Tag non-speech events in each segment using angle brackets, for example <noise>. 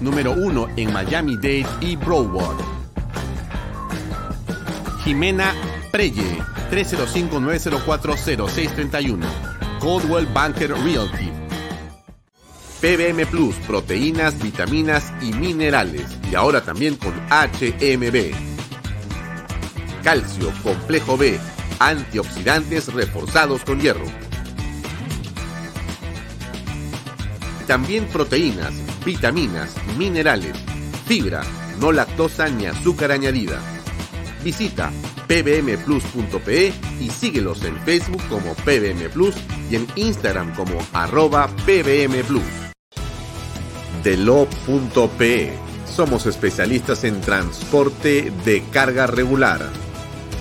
Número uno en Miami-Dade y Broward. Jimena Preye, 305-904-0631. Coldwell Banker Realty. PBM Plus, proteínas, vitaminas y minerales. Y ahora también con HMB. Calcio, complejo B, antioxidantes reforzados con hierro. También proteínas, vitaminas, minerales, fibra, no lactosa ni azúcar añadida. Visita pbmplus.pe y síguelos en Facebook como PBM Plus y en Instagram como arroba pbmplus. Delo.pe Somos especialistas en transporte de carga regular,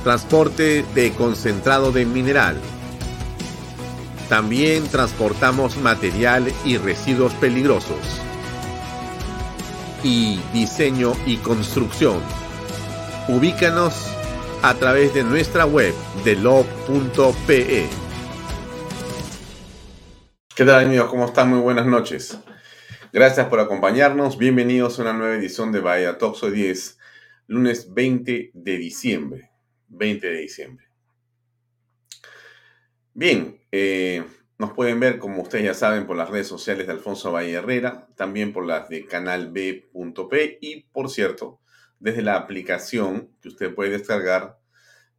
transporte de concentrado de mineral. También transportamos material y residuos peligrosos. Y diseño y construcción. Ubícanos a través de nuestra web delo.pe. ¿Qué tal amigos? ¿Cómo están? Muy buenas noches. Gracias por acompañarnos. Bienvenidos a una nueva edición de Bahía Toxo 10, lunes 20 de diciembre. 20 de diciembre. Bien, eh, nos pueden ver, como ustedes ya saben, por las redes sociales de Alfonso Valle Herrera, también por las de canalb.p y, por cierto, desde la aplicación que usted puede descargar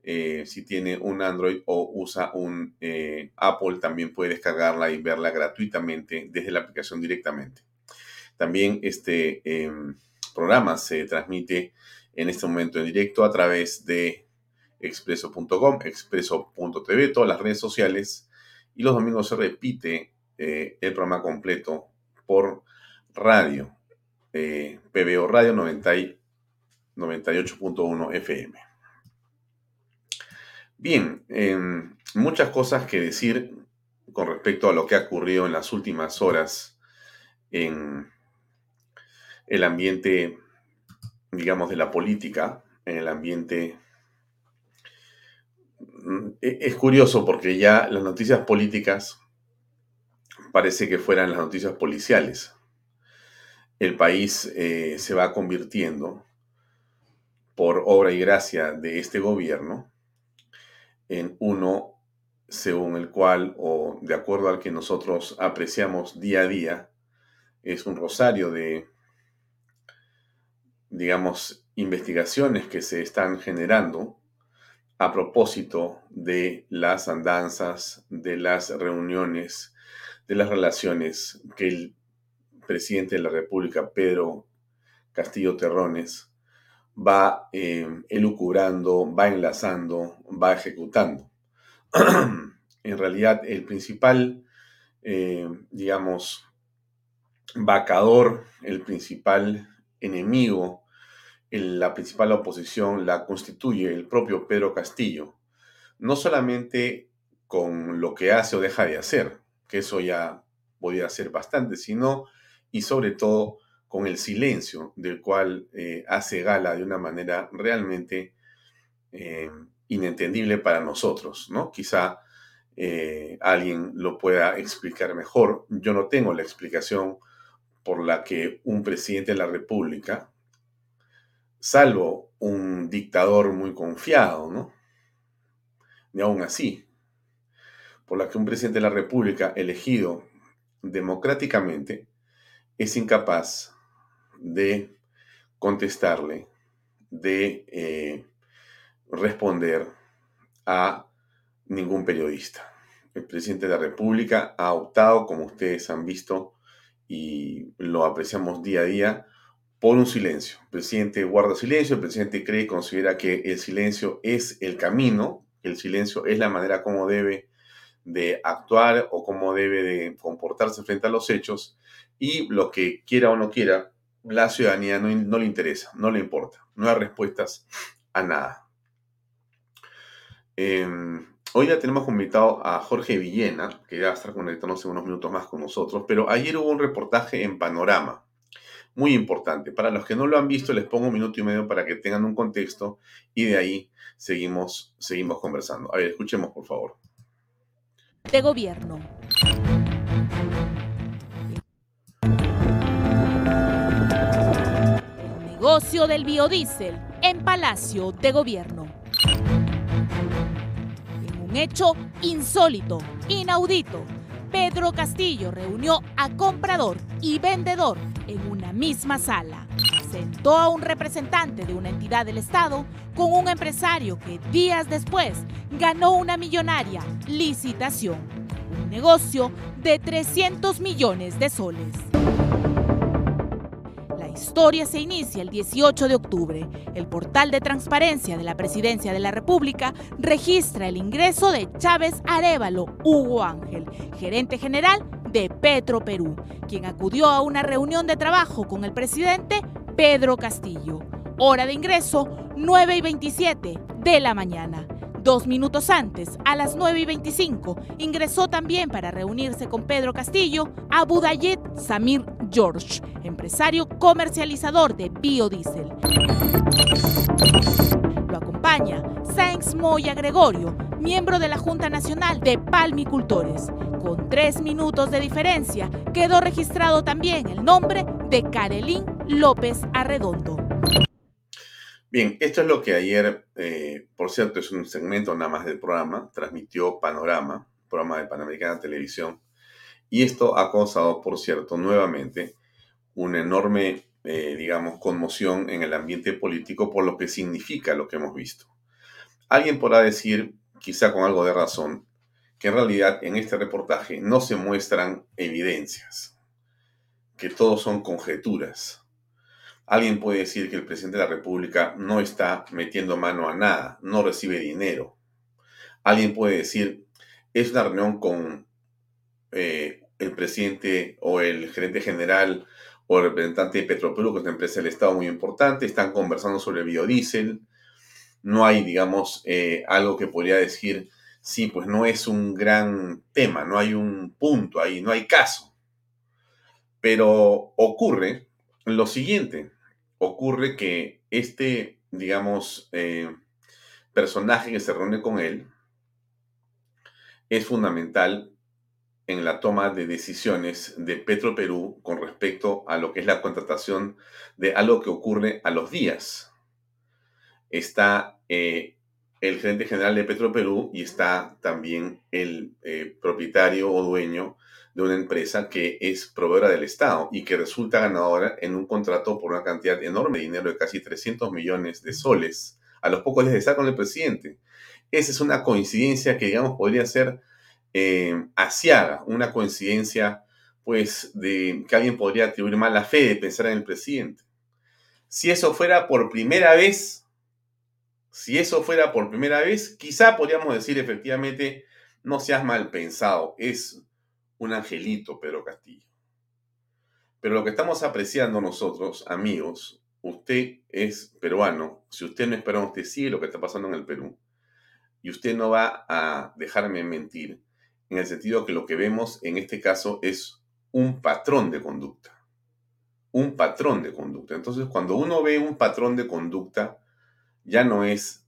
eh, si tiene un Android o usa un eh, Apple, también puede descargarla y verla gratuitamente desde la aplicación directamente. También este em, programa se transmite en este momento en directo a través de expreso.com, expreso.tv, todas las redes sociales. Y los domingos se repite eh, el programa completo por radio, PBO Radio 98.1 FM. Bien, em, muchas cosas que decir con respecto a lo que ha ocurrido en las últimas horas en el ambiente, digamos, de la política, en el ambiente... Mm, e, es curioso porque ya las noticias políticas parece que fueran las noticias policiales. El país eh, se va convirtiendo, por obra y gracia de este gobierno, en uno según el cual, o de acuerdo al que nosotros apreciamos día a día, es un rosario de, digamos, investigaciones que se están generando a propósito de las andanzas, de las reuniones, de las relaciones que el presidente de la República, Pedro Castillo Terrones, va eh, elucubrando, va enlazando, va ejecutando. <clears throat> en realidad, el principal, eh, digamos, vacador, el principal enemigo, la principal oposición la constituye el propio Pedro Castillo, no solamente con lo que hace o deja de hacer, que eso ya podía hacer bastante, sino y sobre todo con el silencio del cual eh, hace gala de una manera realmente eh, inentendible para nosotros, ¿no? Quizá eh, alguien lo pueda explicar mejor. Yo no tengo la explicación por la que un presidente de la República, salvo un dictador muy confiado, ¿no? Ni aún así, por la que un presidente de la República elegido democráticamente es incapaz de contestarle, de eh, responder a ningún periodista. El presidente de la República ha optado, como ustedes han visto y lo apreciamos día a día, por un silencio. El presidente guarda silencio, el presidente cree y considera que el silencio es el camino, el silencio es la manera como debe de actuar o cómo debe de comportarse frente a los hechos y lo que quiera o no quiera, la ciudadanía no, le interesa, no le importa, no hay respuestas a nada. Em, hoy ya tenemos invitado a Jorge Villena, que ya estar conectándose unos minutos más con nosotros, pero ayer hubo un reportaje en Panorama, muy importante. Para los que no lo han visto, les pongo un minuto y medio para que tengan un contexto y de ahí seguimos, seguimos conversando. A ver, escuchemos por favor de gobierno. El negocio del biodiesel en Palacio de Gobierno. En un hecho insólito, inaudito, Pedro Castillo reunió a comprador y vendedor misma sala. Sentó a un representante de una entidad del Estado con un empresario que días después ganó una millonaria licitación, un negocio de 300 millones de soles. La historia se inicia el 18 de octubre. El portal de transparencia de la Presidencia de la República registra el ingreso de Chávez Arevalo Hugo Ángel, gerente general de Petro Perú, quien acudió a una reunión de trabajo con el presidente Pedro Castillo. Hora de ingreso 9 y 27 de la mañana. Dos minutos antes, a las 9 y 25, ingresó también para reunirse con Pedro Castillo a Budayet Samir George, empresario comercializador de biodiesel. Sainz Moya Gregorio, miembro de la Junta Nacional de Palmicultores. Con tres minutos de diferencia, quedó registrado también el nombre de Carelín López Arredondo. Bien, esto es lo que ayer, eh, por cierto, es un segmento nada más del programa, transmitió Panorama, programa de Panamericana Televisión, y esto ha causado, por cierto, nuevamente una enorme, eh, digamos, conmoción en el ambiente político por lo que significa lo que hemos visto. Alguien podrá decir, quizá con algo de razón, que en realidad en este reportaje no se muestran evidencias, que todo son conjeturas Alguien puede decir que el presidente de la República no está metiendo mano a nada, no recibe dinero. Alguien puede decir, es una reunión con eh, el presidente o el gerente general o el representante de Petroperú, que es una empresa del Estado muy importante, están conversando sobre biodiesel. No hay, digamos, eh, algo que podría decir, sí, pues no es un gran tema, no hay un punto ahí, no hay caso. Pero ocurre lo siguiente ocurre que este, digamos, eh, personaje que se reúne con él es fundamental en la toma de decisiones de Petro Perú con respecto a lo que es la contratación de algo que ocurre a los días. Está eh, el gerente general de Petro Perú y está también el eh, propietario o dueño de una empresa que es proveedora del Estado y que resulta ganadora en un contrato por una cantidad enorme de dinero de casi 300 millones de soles. A los pocos les está con el presidente. Esa es una coincidencia que, digamos, podría ser eh, una coincidencia, pues, de que alguien podría atribuir mala fe de pensar en el presidente. Si eso fuera por primera vez, si eso fuera por primera vez, quizá podríamos decir efectivamente, no seas mal pensado, es un angelito Pedro Castillo. Pero lo que estamos apreciando nosotros, amigos, usted es peruano, si usted no es peruano, usted sigue lo que está pasando en el Perú. Y usted no va a dejarme mentir, en el sentido que lo que vemos en este caso es un patrón de conducta. Un patrón de conducta. Entonces, cuando uno ve un patrón de conducta, ya no es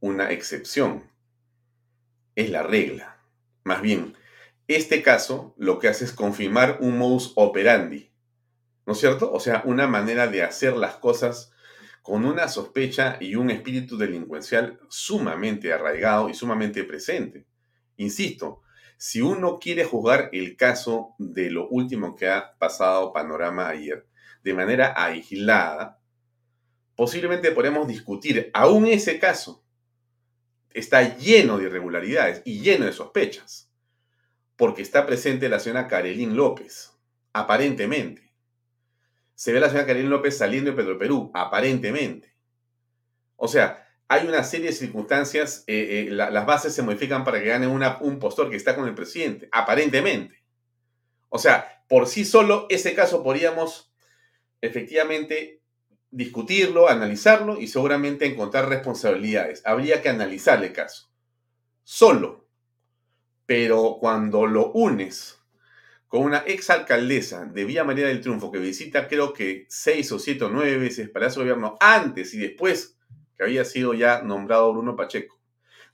una excepción, es la regla. Más bien, este caso lo que hace es confirmar un modus operandi, ¿no es cierto? O sea, una manera de hacer las cosas con una sospecha y un espíritu delincuencial sumamente arraigado y sumamente presente. Insisto, si uno quiere juzgar el caso de lo último que ha pasado Panorama ayer de manera aislada, posiblemente podemos discutir, aún ese caso está lleno de irregularidades y lleno de sospechas, porque está presente la señora Karelín López, aparentemente. Se ve a la señora Karelín López saliendo de Petroperú, aparentemente. O sea, hay una serie de circunstancias, eh, eh, las bases se modifican para que gane un postor que está con el presidente, aparentemente. O sea, por sí solo ese caso podríamos efectivamente discutirlo, analizarlo y seguramente encontrar responsabilidades. Habría que analizar el caso. Solo. Pero cuando lo unes con una exalcaldesa de Villa María del Triunfo que visita creo que seis o siete o nueve veces Palacio de Gobierno antes y después que había sido ya nombrado Bruno Pacheco.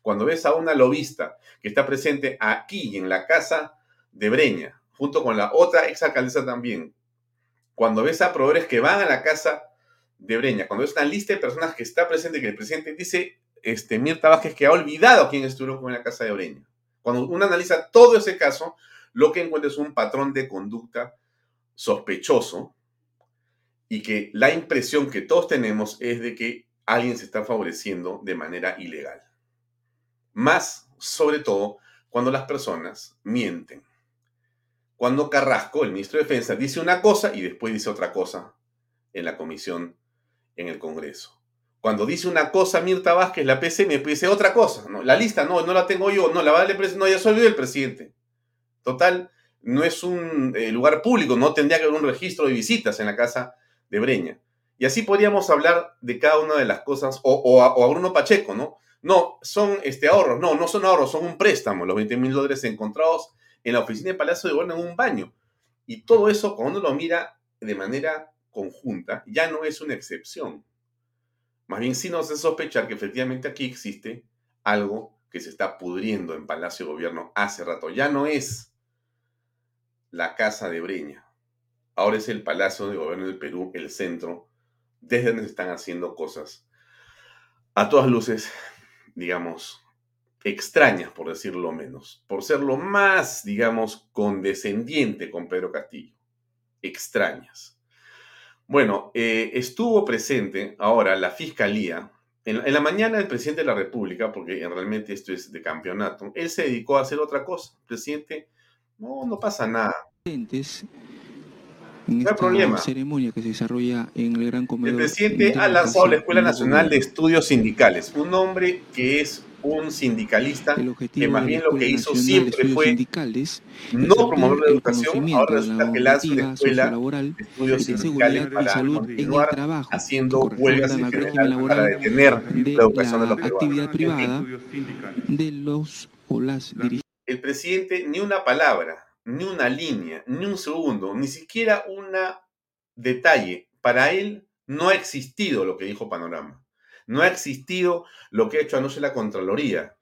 Cuando ves a una lobista que está presente aquí en la casa de Breña, junto con la otra exalcaldesa también, cuando ves a proveedores que van a la casa de Breña, cuando ves una lista de personas que está presente, que el presidente dice, este, Mirta Vázquez, que ha olvidado quién estuvo en la casa de Breña. Cuando uno analiza todo ese caso, lo que encuentra es un patrón de conducta sospechoso y que la impresión que todos tenemos es de que alguien se está favoreciendo de manera ilegal. Más, sobre todo, cuando las personas mienten. Cuando Carrasco, el ministro de Defensa, dice una cosa y después dice otra cosa en la comisión en el Congreso. Cuando dice una cosa Mirta Vázquez, la PCM, dice otra cosa. ¿no? La lista no, no la tengo yo, no, la va a darle no, ya soy yo el presidente. Total, no es un eh, lugar público, no tendría que haber un registro de visitas en la casa de Breña. Y así podríamos hablar de cada una de las cosas, o, a, Bruno Pacheco, ¿no? No, son este, ahorros, no, no son ahorros, son un préstamo, los 20 mil dólares encontrados en la oficina de Palacio de Gobierno en un baño. Y todo eso, cuando uno lo mira de manera conjunta, ya no es una excepción. Más bien sí nos hace sospechar que efectivamente aquí existe algo que se está pudriendo en Palacio de Gobierno hace rato. Ya no es la casa de Breña. Ahora es el Palacio de Gobierno del Perú, el centro, desde donde se están haciendo cosas a todas luces, digamos, extrañas, por decirlo menos, por ser lo más, digamos, condescendiente con Pedro Castillo. Extrañas. Bueno, eh, estuvo presente ahora la Fiscalía. En, la mañana el presidente de la República, porque realmente esto es de campeonato, él se dedicó a hacer otra cosa. Presidente, no, no pasa nada. No hay problema. ceremonia que se desarrolla en el Gran Comedor. El presidente ha lanzado la Escuela Nacional de Estudios Sindicales, un hombre que es un sindicalista que más bien lo que hizo siempre fue no promover la educación, ahora resulta que lanza una escuela de estudios sindicales para continuar haciendo huelgas en general para detener la educación de los actividad privada de los o las El presidente ni una palabra, ni una línea, ni un segundo, ni siquiera un detalle. Para él no ha existido lo que dijo Panorama. No ha existido lo que ha hecho anoche la Contraloría.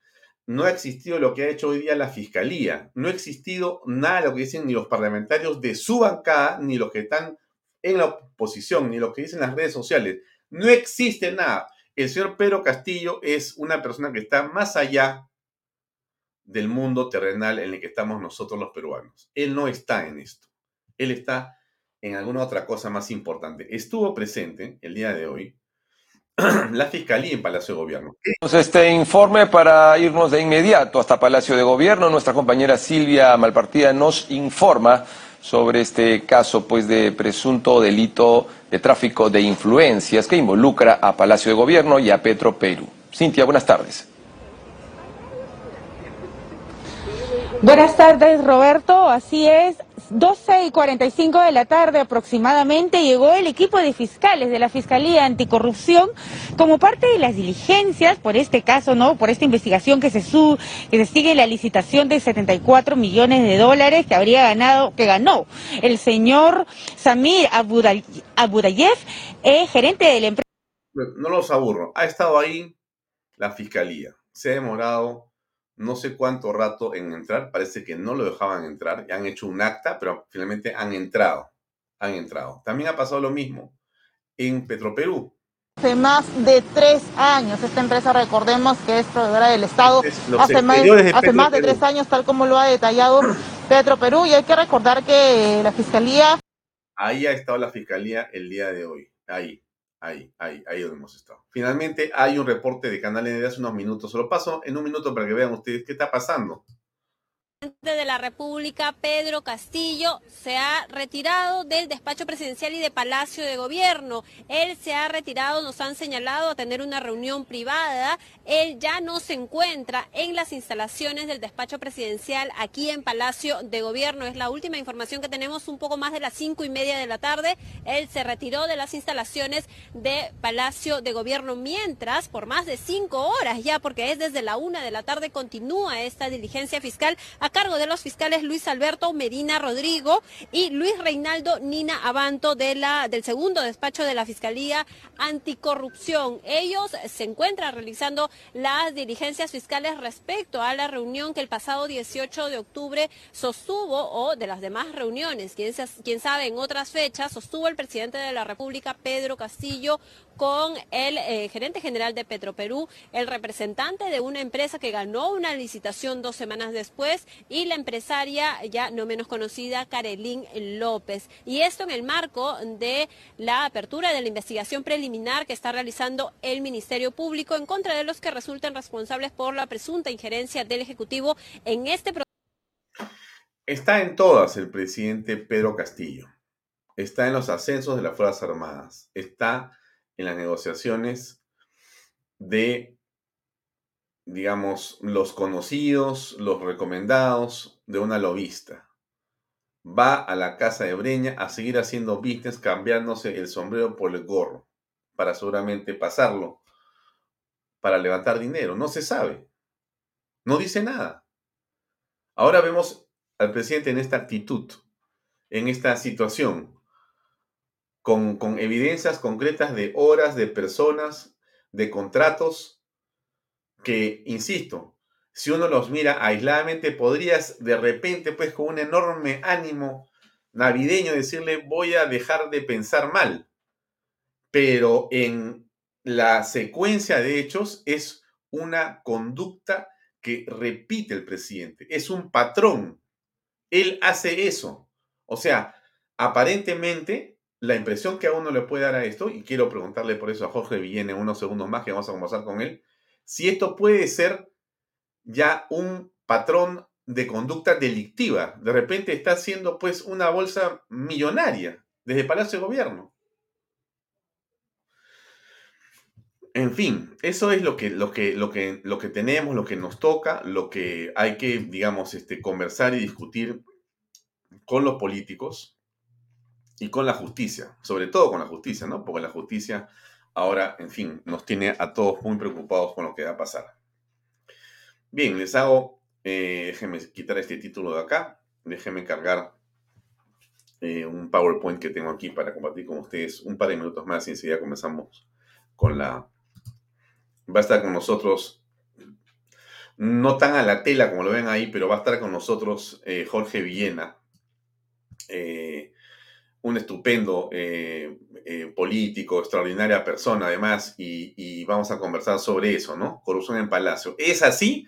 No ha existido lo que ha hecho hoy día la Fiscalía. No ha existido nada de lo que dicen ni los parlamentarios de su bancada, ni los que están en la oposición, ni lo que dicen las redes sociales. No existe nada. El señor Pedro Castillo es una persona que está más allá del mundo terrenal en el que estamos nosotros los peruanos. Él no está en esto. Él está en alguna otra cosa más importante. Estuvo presente el día de hoy <clears throat> la Fiscalía en Palacio de Gobierno. Este informe para irnos de inmediato hasta Palacio de Gobierno. Nuestra compañera Silvia Malpartida nos informa sobre este caso pues de presunto delito de tráfico de influencias que involucra a Palacio de Gobierno y a Petro Perú. Cintia, buenas tardes. Buenas tardes, Roberto. Así es. 12 y 45 de la tarde aproximadamente llegó el equipo de fiscales de la Fiscalía Anticorrupción como parte de las diligencias por este caso, ¿no? Por esta investigación que se que se sigue la licitación de 74 millones de dólares que habría ganado, que ganó el señor Samir Abudayev, eh, gerente de la empresa. No los aburro. Ha estado ahí la Fiscalía. Se ha demorado no sé cuánto rato en entrar, parece que no lo dejaban entrar, han hecho un acta, pero finalmente han entrado, han entrado. También ha pasado lo mismo en Petroperú. Hace más de tres años, esta empresa recordemos que es proveedora del Estado, hace, más, hace más de tres años, tal como lo ha detallado Petroperú, y hay que recordar que la Fiscalía... Ahí ha estado la Fiscalía el día de hoy, ahí, ahí, ahí, ahí donde hemos estado. Finalmente hay un reporte de Canal N de hace unos minutos. Se lo paso en un minuto para que vean ustedes qué está pasando de la República, Pedro Castillo, se ha retirado del despacho presidencial y de Palacio de Gobierno. Él se ha retirado, nos han señalado a tener una reunión privada. Él ya no se encuentra en las instalaciones del despacho presidencial aquí en Palacio de Gobierno. Es la última información que tenemos, un poco más de las cinco y media de la tarde. Él se retiró de las instalaciones de Palacio de Gobierno, mientras por más de cinco horas ya, porque es desde la una de la tarde, continúa esta diligencia fiscal cargo de los fiscales Luis Alberto Medina Rodrigo y Luis Reinaldo Nina Abanto de la, del segundo despacho de la Fiscalía Anticorrupción. Ellos se encuentran realizando las diligencias fiscales respecto a la reunión que el pasado 18 de octubre sostuvo o de las demás reuniones, quién sabe, en otras fechas sostuvo el presidente de la República, Pedro Castillo, con el eh, gerente general de Petroperú, el representante de una empresa que ganó una licitación dos semanas después y la empresaria ya no menos conocida, Carelín López. Y esto en el marco de la apertura de la investigación preliminar que está realizando el Ministerio Público en contra de los que resultan responsables por la presunta injerencia del Ejecutivo en este proceso. Está en todas el presidente Pedro Castillo. Está en los ascensos de las Fuerzas Armadas. Está en las negociaciones de, digamos, los conocidos, los recomendados de una lobista. Va a la casa de Breña a seguir haciendo business cambiándose el sombrero por el gorro para seguramente pasarlo para levantar dinero. No se sabe. No dice nada. Ahora vemos al presidente en esta actitud, en esta situación, con, evidencias concretas de horas, de personas, de contratos, que, insisto, si uno los mira aisladamente, podrías de repente, pues con un enorme ánimo navideño, decirle voy a dejar de pensar mal. Pero en la secuencia de hechos es una conducta que repite el presidente, es un patrón. Él hace eso. O sea, aparentemente la impresión que a uno le puede dar a esto, y quiero preguntarle por eso a Jorge Villene unos segundos más que vamos a conversar con él, si esto puede ser ya un patrón de conducta delictiva. De repente está haciendo pues una bolsa millonaria desde Palacio de Gobierno. En fin, eso es lo que, lo que, lo que, lo que tenemos, lo que nos toca, lo que hay que, digamos, este, conversar y discutir con los políticos y con la justicia, sobre todo con la justicia, ¿no? Porque la justicia ahora, en fin, nos tiene a todos muy preocupados con lo que va a pasar. Bien, les hago, eh, déjenme quitar este título de acá, déjenme cargar eh, un PowerPoint que tengo aquí para compartir con ustedes un par de minutos más y enseguida comenzamos con la... Va a estar con nosotros, no tan a la tela como lo ven ahí, pero va a estar con nosotros eh, Jorge Villena. Un estupendo eh, eh, político, extraordinaria persona además, y, vamos a conversar sobre eso, ¿no? Corrupción en Palacio. ¿Es así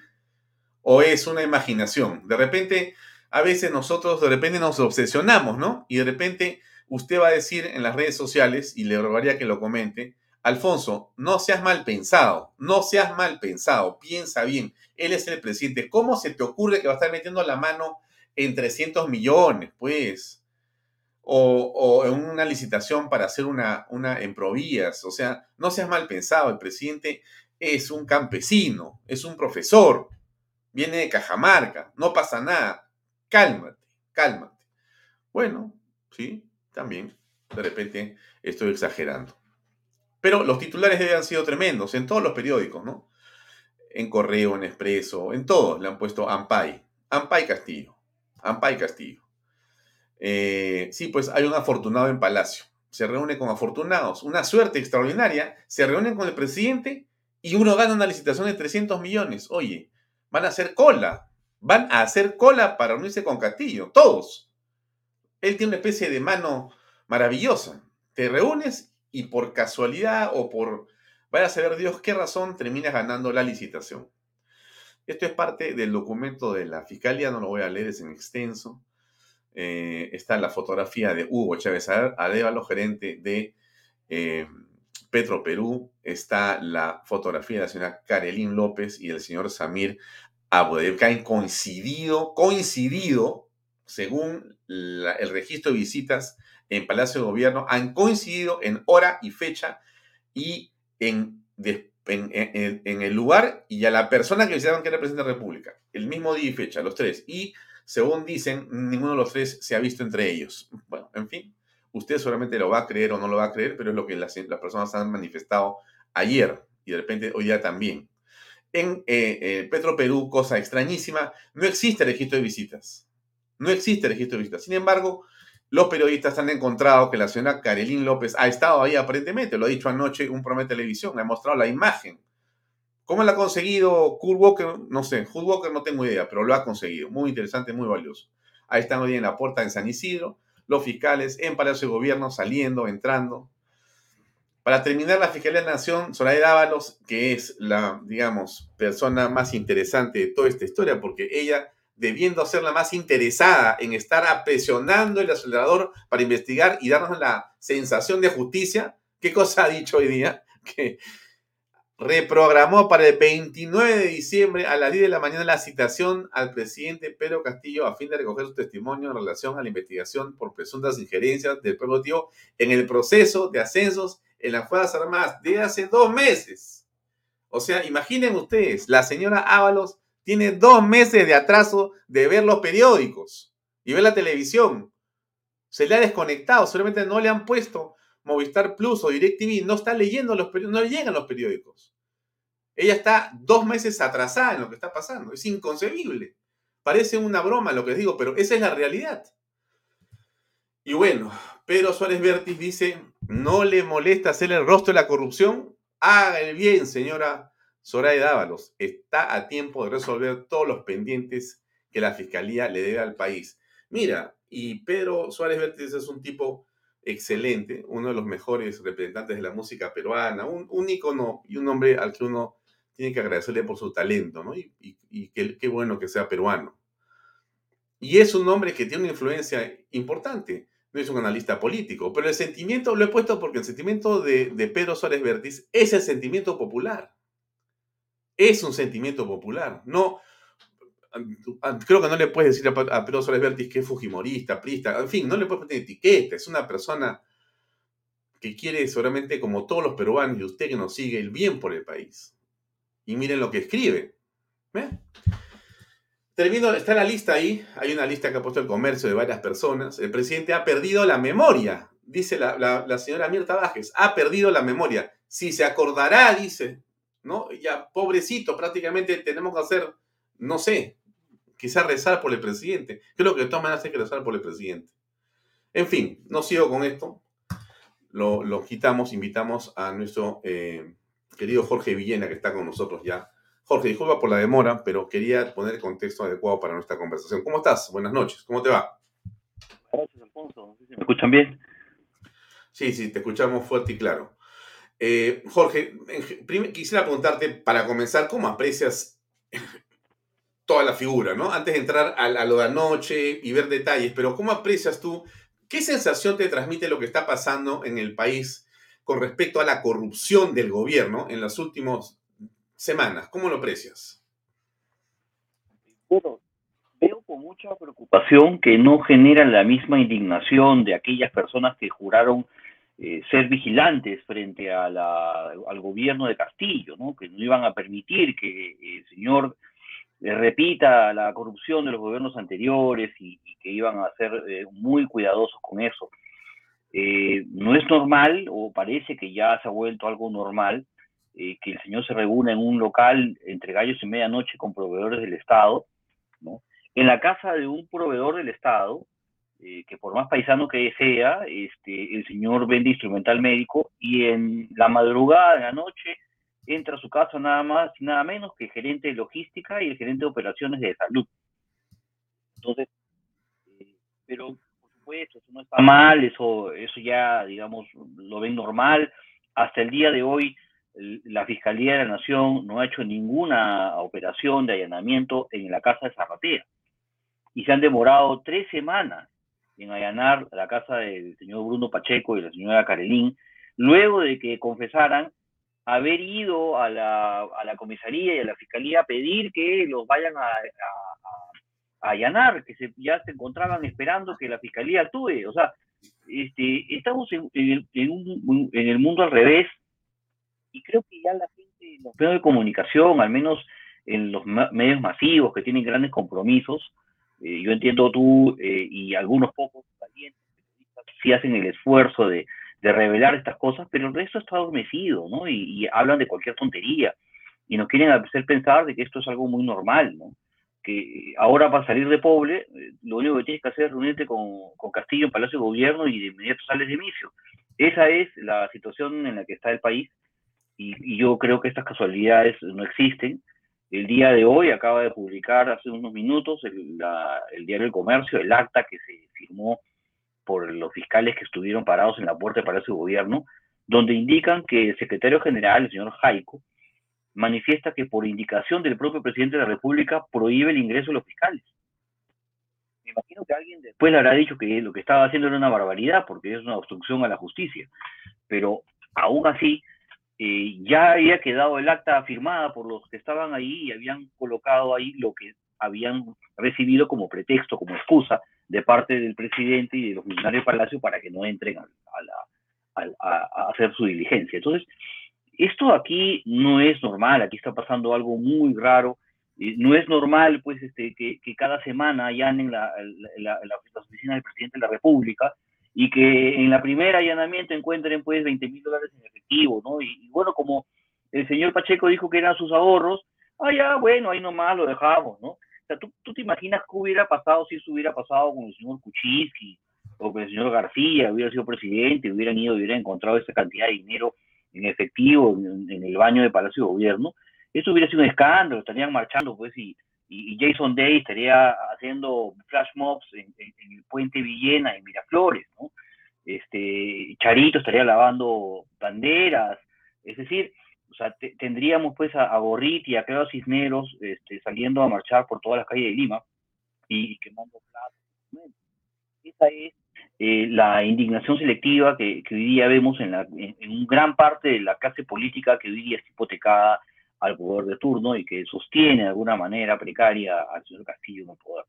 o es una imaginación? De repente, a veces nosotros de repente nos obsesionamos, ¿no? Y de repente usted va a decir en las redes sociales, y le rogaría que lo comente, Alfonso, no seas mal pensado, no seas mal pensado, piensa bien, él es el presidente, ¿cómo se te ocurre que va a estar metiendo la mano en 300 millones? Pues o, en una licitación para hacer una, una en provías. O sea, no seas mal pensado, el presidente es un campesino, es un profesor, viene de Cajamarca, no pasa nada. Cálmate, cálmate. Bueno, sí, también, de repente estoy exagerando. Pero los titulares han sido tremendos en todos los periódicos, ¿no? En Correo, en Expreso, en todos le han puesto Ampay, Ampay Castillo, Ampay Castillo. Eh, sí, pues hay un afortunado en Palacio. Se reúne con afortunados. Una suerte extraordinaria. Se reúnen con el presidente y uno gana una licitación de 300 millones. Oye, van a hacer cola. Van a hacer cola para unirse con Castillo. Todos. Él tiene una especie de mano maravillosa. Te reúnes y por casualidad o por, vaya a saber Dios qué razón, terminas ganando la licitación. Esto es parte del documento de la Fiscalía, no lo voy a leer, es en extenso. Eh, está la fotografía de Hugo Chávez Arevalo, gerente de eh, Petro Perú, está la fotografía de la señora Karelín López y el señor Samir han coincidido, coincidido, según el registro de visitas en Palacio de Gobierno, han coincidido en hora y fecha y en, en, el lugar y a la persona que visitaban que de la República. El mismo día y fecha, los tres. Y según dicen, ninguno de los tres se ha visto entre ellos. Bueno, en fin, usted solamente lo va a creer o no lo va a creer, pero es lo que las, personas han manifestado ayer y de repente hoy día también. En eh, eh, Petro Perú, cosa extrañísima, no existe registro de visitas. No existe registro de visitas. Sin embargo, los periodistas han encontrado que la señora Karelín López ha estado ahí aparentemente, lo ha dicho anoche un programa de televisión, le ha mostrado la imagen. ¿Cómo la ha conseguido Kurt Walker? No sé, Kurt Walker no tengo idea, pero lo ha conseguido. Muy interesante, muy valioso. Ahí están hoy en la puerta en San Isidro, los fiscales en Palacio de Gobierno, saliendo, entrando. Para terminar, la Fiscalía de la Nación, Soraya Dávalos, que es la, digamos, persona más interesante de toda esta historia, porque ella debiendo ser la más interesada en estar presionando el acelerador para investigar y darnos la sensación de justicia, ¿qué cosa ha dicho hoy día? <laughs> Que reprogramó para el 29 de diciembre a las 10 de la mañana la citación al presidente Pedro Castillo a fin de recoger su testimonio en relación a la investigación por presuntas injerencias del pueblo tío en el proceso de ascensos en las Fuerzas Armadas de hace dos meses. O sea, imaginen ustedes, la señora Ábalos tiene dos meses de atraso de ver los periódicos y ver la televisión. Se le ha desconectado, solamente no le han puesto Movistar Plus o DirecTV, no está leyendo los periódicos, no le llegan los periódicos. Ella está dos meses atrasada en lo que está pasando. Es inconcebible. Parece una broma lo que digo, pero esa es la realidad. Y bueno, Pedro Suárez Vértiz dice, no le molesta hacer el rostro de la corrupción, haga el bien, señora Soraya Dávalos está a tiempo de resolver todos los pendientes que la fiscalía le debe al país. Mira, y Pedro Suárez Vértiz es un tipo excelente, uno de los mejores representantes de la música peruana, un, un ícono y un hombre al que uno tiene que agradecerle por su talento, ¿no? Y, y, qué, bueno que sea peruano. Y es un hombre que tiene una influencia importante. No es un analista político, pero el sentimiento, lo he puesto porque el sentimiento de, Pedro Suárez Vértiz es el sentimiento popular es un sentimiento popular. No, creo que no le puedes decir a, Pedro Suárez Vértiz que es fujimorista, prista, en fin, no le puedes poner etiqueta. Es una persona que quiere seguramente, como todos los peruanos y usted que nos sigue, el bien por el país. Y miren lo que escribe. Termino, está la lista ahí, hay una lista que ha puesto el comercio de varias personas. El presidente ha perdido la memoria, dice la, señora Mirta Bajes, ha perdido la memoria. Si se acordará, dice, ¿no? Ya, pobrecito, prácticamente tenemos que hacer, no sé, quizás rezar por el presidente. Creo que de todas maneras hay que rezar por el presidente. En fin, no sigo con esto. Lo, quitamos, invitamos a nuestro eh, querido Jorge Villena, que está con nosotros ya. Jorge, disculpa por la demora, pero quería poner el contexto adecuado para nuestra conversación. ¿Cómo estás? Buenas noches, ¿cómo te va? Gracias, Alfonso. ¿Me escuchan bien? Sí, sí, te escuchamos fuerte y claro. Eh, Jorge, quisiera preguntarte, para comenzar, ¿cómo aprecias toda la figura, ¿no? Antes de entrar a, lo de anoche y ver detalles, pero ¿cómo aprecias tú? ¿Qué sensación te transmite lo que está pasando en el país con respecto a la corrupción del gobierno en las últimas semanas? ¿Cómo lo aprecias? Bueno, veo con mucha preocupación que no generan la misma indignación de aquellas personas que juraron eh, ser vigilantes frente al gobierno de Castillo, ¿no? que no iban a permitir que el señor eh, repita la corrupción de los gobiernos anteriores y, que iban a ser eh, muy cuidadosos con eso. no es normal, o parece que ya se ha vuelto algo normal, que el señor se reúna en un local entre gallos y medianoche con proveedores del Estado, ¿no? en la casa de un proveedor del Estado, eh, que por más paisano que sea, este, el señor vende instrumental médico y en la madrugada, en la noche, entra a su casa nada más y nada menos que el gerente de logística y el gerente de operaciones de salud. Entonces, eh, pero por supuesto, eso no está mal, eso, eso ya, digamos, lo ven normal. Hasta el día de hoy, la Fiscalía de la Nación no ha hecho ninguna operación de allanamiento en la casa de Zarratea. Y se han demorado tres semanas en allanar la casa del señor Bruno Pacheco y la señora Carelín, luego de que confesaran haber ido a la, a la comisaría y a la fiscalía a pedir que los vayan a, a, allanar, que se, ya se encontraban esperando que la fiscalía actúe. O sea, este, estamos en, en, un, en el mundo al revés y creo que ya la gente, los medios de comunicación, al menos en los medios masivos que tienen grandes compromisos, eh, yo entiendo tú eh, y algunos pocos valientes sí hacen el esfuerzo de, de revelar estas cosas, pero el resto está adormecido, ¿no? Y, hablan de cualquier tontería y nos quieren hacer pensar de que esto es algo muy normal, ¿no? Que ahora para salir de pobre, eh, lo único que tienes que hacer es reunirte con, con Castillo en Palacio de Gobierno y de inmediato sales de inicio. Esa es la situación en la que está el país y, yo creo que estas casualidades no existen. El día de hoy acaba de publicar hace unos minutos el, el diario El Comercio el acta que se firmó por los fiscales que estuvieron parados en la puerta Palacio de Gobierno, donde indican que el secretario general, el señor Jaico, manifiesta que por indicación del propio presidente de la República prohíbe el ingreso de los fiscales. Me imagino que alguien después le habrá dicho que lo que estaba haciendo era una barbaridad porque es una obstrucción a la justicia, pero aún así eh, ya había quedado el acta firmada por los que estaban ahí y habían colocado ahí lo que habían recibido como pretexto, como excusa de parte del presidente y de los funcionarios del Palacio para que no entren a, hacer su diligencia. Entonces, esto aquí no es normal, aquí está pasando algo muy raro. No es normal, pues, este, que, cada semana allanen la, la, las oficinas del presidente de la República y que en la primera allanamiento encuentren, pues, 20 mil dólares en efectivo, ¿no? Y, bueno, como el señor Pacheco dijo que eran sus ahorros, ah, ya, bueno, ahí nomás lo dejamos, ¿no? Sea, ¿tú, te imaginas qué hubiera pasado si eso hubiera pasado con el señor Kuczynski o con el señor García, hubiera sido presidente, hubieran ido, hubieran encontrado esa cantidad de dinero en efectivo en, el baño de Palacio de Gobierno? Eso hubiera sido un escándalo, estarían marchando, pues, y, y, Jason Day estaría haciendo flash mobs en, el puente Villena, en Miraflores, ¿no? Este, Charito estaría lavando banderas, es decir, o sea, tendríamos pues a, a y a Claudio Cisneros este, saliendo a marchar por todas las calles de Lima y, quemando platos. Esa es eh, la indignación selectiva que, hoy día vemos en, la, gran parte de la clase política que hoy día es hipotecada al poder de turno y que sostiene de alguna manera precaria al señor Castillo en el poder.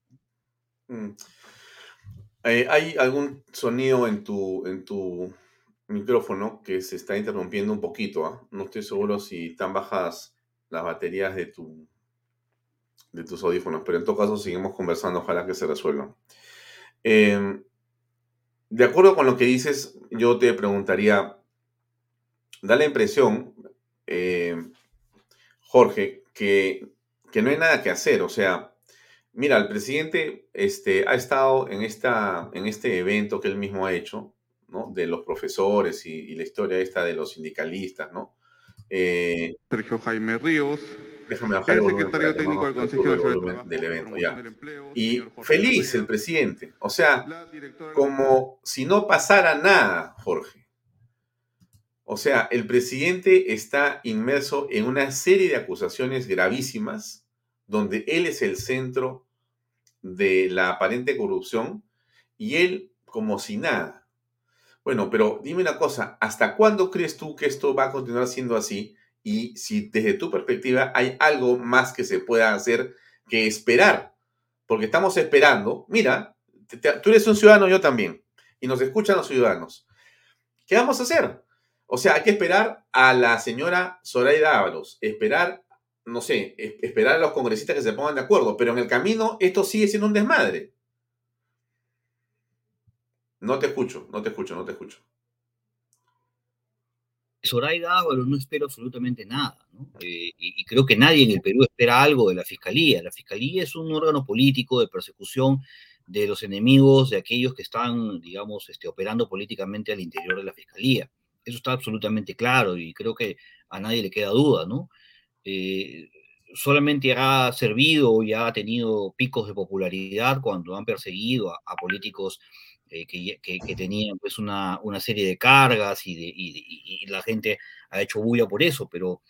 Mm. Eh, ¿Hay algún sonido en tu, en tu micrófono que se está interrumpiendo un poquito. ¿ah? No estoy seguro si están bajas las baterías de, tu, de tus audífonos, pero en todo caso seguimos conversando, ojalá que se resuelvan. Em, de acuerdo con lo que dices, yo te preguntaría, da la impresión, em, Jorge, que, que, no hay nada que hacer. O sea, mira, el presidente este, ha estado en, esta, en este evento que él mismo ha hecho, de los profesores y, la historia esta de los sindicalistas, ¿no? Eh, Sergio Jaime Ríos, déjame bajar el secretario técnico del Consejo del evento, ya. Y feliz el presidente, o sea, como si no pasara nada, Jorge. O sea, el presidente está inmerso en una serie de acusaciones gravísimas donde él es el centro de la aparente corrupción y él como si nada. Bueno, pero dime una cosa, ¿hasta cuándo crees tú que esto va a continuar siendo así? Y si desde tu perspectiva hay algo más que se pueda hacer que esperar, porque estamos esperando, mira, tú eres un ciudadano, yo también, y nos escuchan los ciudadanos. ¿Qué vamos a hacer? O sea, hay que esperar a la señora Zoraida Ábalos, esperar, no sé, esperar a los congresistas que se pongan de acuerdo, pero en el camino esto sigue siendo un desmadre. No te escucho, no te escucho, no te escucho. Zoraida Ábalos no espero absolutamente nada, ¿no? Eh, y, creo que nadie en el Perú espera algo de la Fiscalía. La Fiscalía es un órgano político de persecución de los enemigos, de aquellos que están, digamos, este, operando políticamente al interior de la Fiscalía. Eso está absolutamente claro y creo que a nadie le queda duda, ¿no? Eh, solamente ha servido y ha tenido picos de popularidad cuando han perseguido a políticos eh, que, tenían pues una, una, serie de cargas y, de, la gente ha hecho bulla por eso, pero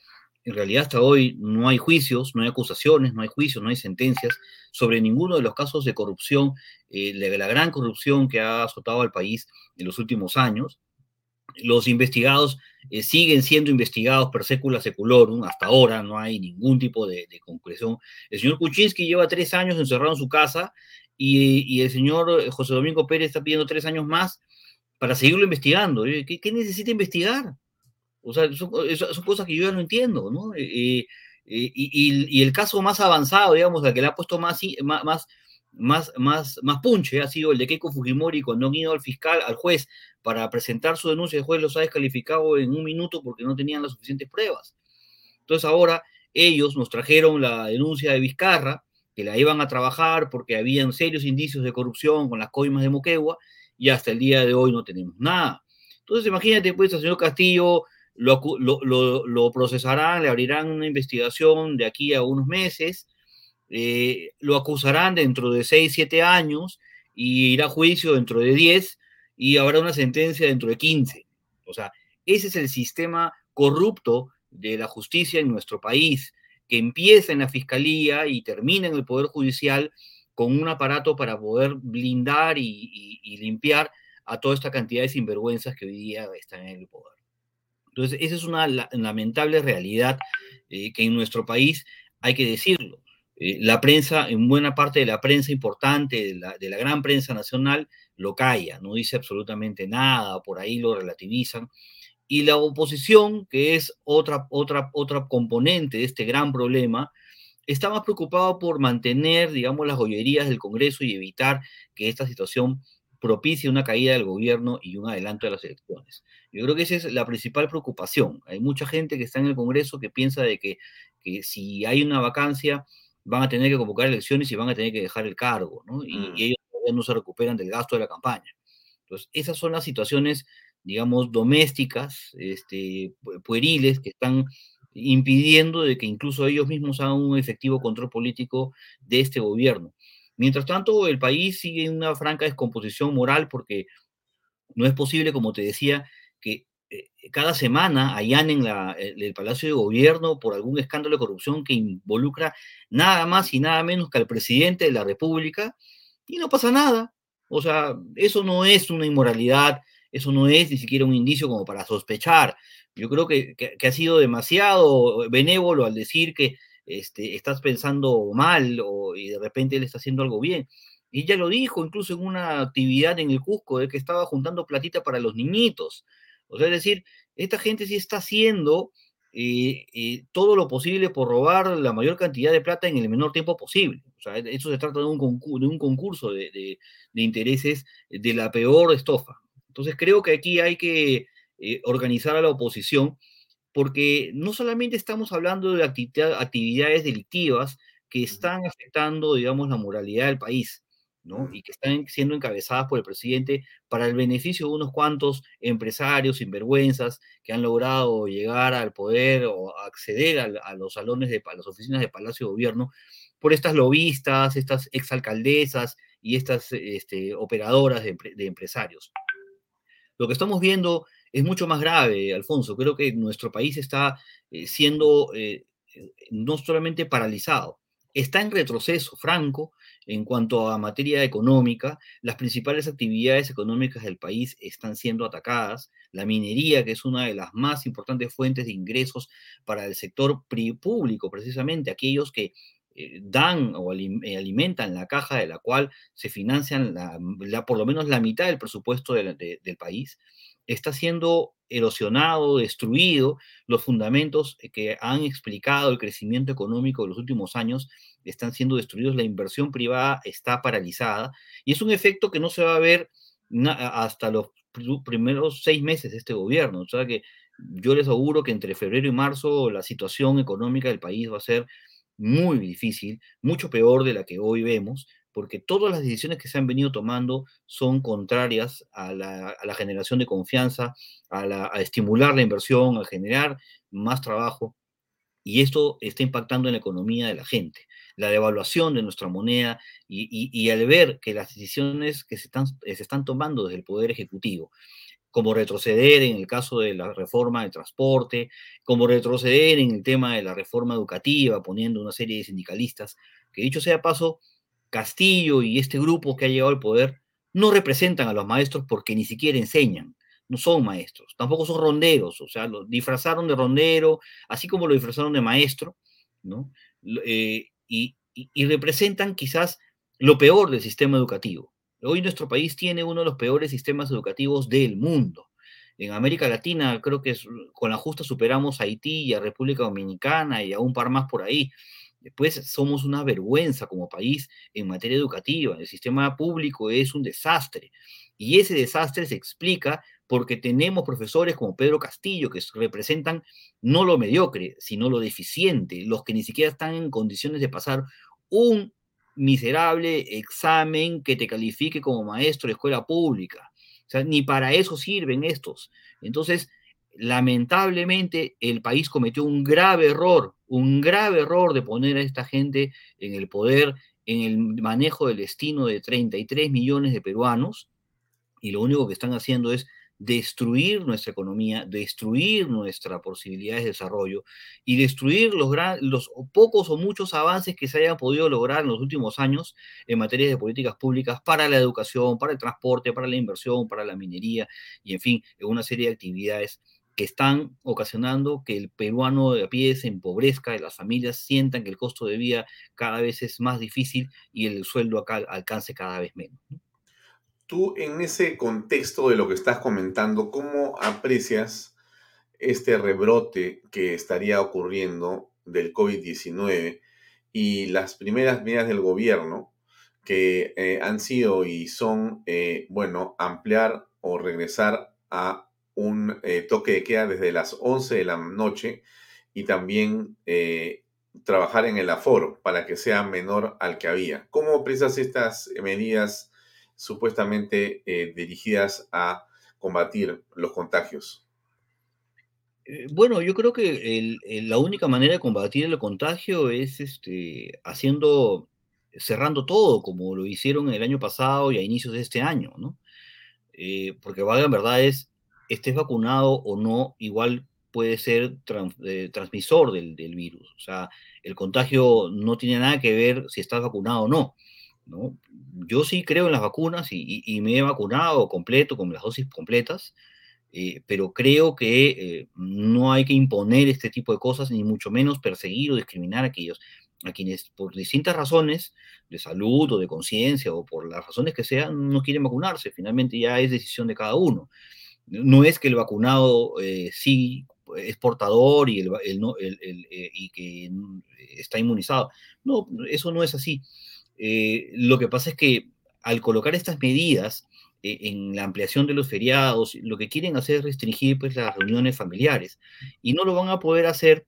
en realidad hasta hoy no hay juicios, no hay acusaciones, no hay juicios, no hay sentencias sobre ninguno de los casos de corrupción, eh, de la gran corrupción que ha azotado al país en los últimos años. los investigados eh, siguen siendo investigados per secula seculorum, hasta ahora no hay ningún tipo de, conclusión. El señor Kuczynski lleva tres años encerrado en su casa y, el señor José Domingo Pérez está pidiendo tres años más para seguirlo investigando. ¿Qué, necesita investigar? O sea, son, cosas que yo ya no entiendo, ¿no? Eh, eh, y, el caso más avanzado, digamos, al que le ha puesto más, más, más, más, más punche ha sido el de Keiko Fujimori cuando han ido al fiscal, al juez, para presentar su denuncia, el juez los ha descalificado en un minuto porque no tenían las suficientes pruebas. Entonces ahora ellos nos trajeron la denuncia de Vizcarra, que la iban a trabajar porque habían serios indicios de corrupción con las coimas de Moquegua, y hasta el día de hoy no tenemos nada. Entonces imagínate, pues, al señor Castillo lo, lo, lo, procesarán, le abrirán una investigación de aquí a unos meses, eh, lo acusarán dentro de 6, 7 años y irá a juicio dentro de 10 y habrá una sentencia dentro de 15. O sea, ese es el sistema corrupto de la justicia en nuestro país, que empieza en la fiscalía y termina en el Poder Judicial con un aparato para poder blindar y, limpiar a toda esta cantidad de sinvergüenzas que hoy día están en el poder. Entonces, esa es una lamentable realidad eh, que en nuestro país hay que decirlo. Eh, la prensa, en buena parte de la prensa importante, de la, de la, gran prensa nacional, lo calla, no dice absolutamente nada, por ahí lo relativizan. Y la oposición, que es otra, otra, otra componente de este gran problema, está más preocupado por mantener, digamos, las joyerías del Congreso y evitar que esta situación propicie una caída del gobierno y un adelanto de las elecciones. Yo creo que esa es la principal preocupación. Hay mucha gente que está en el Congreso que piensa de que, que si hay una vacancia, van a tener que convocar elecciones y van a tener que dejar el cargo, ¿no? Y, mm. ellos todavía no se recuperan del gasto de la campaña. Entonces, esas son las situaciones, digamos, domésticas, este, pueriles, que están impidiendo de que incluso ellos mismos hagan un efectivo control político de este gobierno. Mientras tanto, el país sigue en una franca descomposición moral porque no es posible, como te decía, que eh, cada semana allanen la, el, Palacio de Gobierno por algún escándalo de corrupción que involucra nada más y nada menos que al presidente de la República y no pasa nada. O sea, eso no es una inmoralidad, eso no es ni siquiera un indicio como para sospechar. Yo creo que, que, ha sido demasiado benévolo al decir que este, estás pensando mal o, y de repente él está haciendo algo bien. Y ya lo dijo incluso en una actividad en el Cusco, de que estaba juntando platita para los niñitos. O sea, es decir, esta gente sí está haciendo eh, eh, todo lo posible por robar la mayor cantidad de plata en el menor tiempo posible. O sea, eso se trata de un, concurso, de, un concurso de, intereses de la peor estofa. Entonces creo que aquí hay que eh, organizar a la oposición porque no solamente estamos hablando de actividades delictivas que están afectando, digamos, la moralidad del país, y que están siendo encabezadas por el presidente para el beneficio de unos cuantos empresarios sinvergüenzas que han logrado llegar al poder o acceder a, los salones de a las oficinas de Palacio de Gobierno por estas lobistas, estas exalcaldesas y estas este, operadoras de, empresarios. Lo que estamos viendo es mucho más grave, Alfonso. Creo que nuestro país está eh, siendo eh, eh, no solamente paralizado, está en retroceso franco en cuanto a materia económica, las principales actividades económicas del país están siendo atacadas. La minería, que es una de las más importantes fuentes de ingresos para el sector público, precisamente aquellos que eh, dan o eh, alimentan la caja de la cual se financian la, por lo menos la mitad del presupuesto del país, está siendo erosionado, destruido los fundamentos que han explicado el crecimiento económico de los últimos años están siendo destruidos, la inversión privada está paralizada y es un efecto que no se va a ver hasta los primeros seis meses de este gobierno. O sea que yo les auguro que entre febrero y marzo la situación económica del país va a ser muy difícil, mucho peor de la que hoy vemos, porque todas las decisiones que se han venido tomando son contrarias a la, generación de confianza, a, a estimular la inversión, a generar más trabajo, y esto está impactando en la economía de la gente. La devaluación de nuestra moneda y, al ver que las decisiones que se están, se están tomando desde el Poder Ejecutivo, como retroceder en el caso de la reforma de transporte, como retroceder en el tema de la reforma educativa, poniendo una serie de sindicalistas, que dicho sea paso, Castillo y este grupo que ha llegado al poder no representan a los maestros porque ni siquiera enseñan, no son maestros, tampoco son ronderos, o sea, lo disfrazaron de rondero, así como lo disfrazaron de maestro, ¿no? Eh, y, y representan quizás lo peor del sistema educativo. Hoy nuestro país tiene uno de los peores sistemas educativos del mundo. En América Latina creo que con la justa superamos a Haití y a República Dominicana y a un par más por ahí. Después somos una vergüenza como país en materia educativa. El sistema público es un desastre. Y ese desastre se explica porque tenemos profesores como Pedro Castillo que representan no lo mediocre, sino lo deficiente, los que ni siquiera están en condiciones de pasar un miserable examen que te califique como maestro de escuela pública. O sea, ni para eso sirven estos. Entonces, lamentablemente, el país cometió un grave error, un grave error de poner a esta gente en el poder, en el manejo del destino de 33 millones de peruanos, y lo único que están haciendo es destruir nuestra economía, destruir nuestras posibilidades de desarrollo y destruir los, pocos o muchos avances que se hayan podido lograr en los últimos años en materia de políticas públicas para la educación, para el transporte, para la inversión, para la minería y, en fin, en una serie de actividades que están ocasionando que el peruano de a pie se empobrezca, y las familias sientan que el costo de vida cada vez es más difícil y el sueldo acá alcance cada vez menos. Tú, en ese contexto de lo que estás comentando, ¿cómo aprecias este rebrote que estaría ocurriendo del COVID-19 y las primeras medidas del gobierno que eh, han sido y son, eh, bueno, ampliar o regresar a un eh, toque de queda desde las 11 de la noche y también trabajar en el aforo para que sea menor al que había. ¿Cómo aprecias estas medidas supuestamente eh, dirigidas a combatir los contagios? Eh, bueno, yo creo que la única manera de combatir el contagio es este, haciendo, cerrando todo, como lo hicieron el año pasado y a inicios de este año, ¿no? Eh, porque valga en verdad es, estés vacunado o no, igual puede ser transmisor del, del, virus. O sea, el contagio no tiene nada que ver si estás vacunado o no. ¿No? Yo sí creo en las vacunas y, me he vacunado completo, con las dosis completas, eh, pero creo que eh, no hay que imponer este tipo de cosas, ni mucho menos perseguir o discriminar a aquellos a quienes por distintas razones de salud o de conciencia o por las razones que sean no quieren vacunarse. Finalmente ya es decisión de cada uno. No es que el vacunado eh, sí es portador y, el, y que está inmunizado. No, eso no es así. Eh, lo que pasa es que al colocar estas medidas eh, en la ampliación de los feriados, lo que quieren hacer es restringir pues, las reuniones familiares. Y no lo van a poder hacer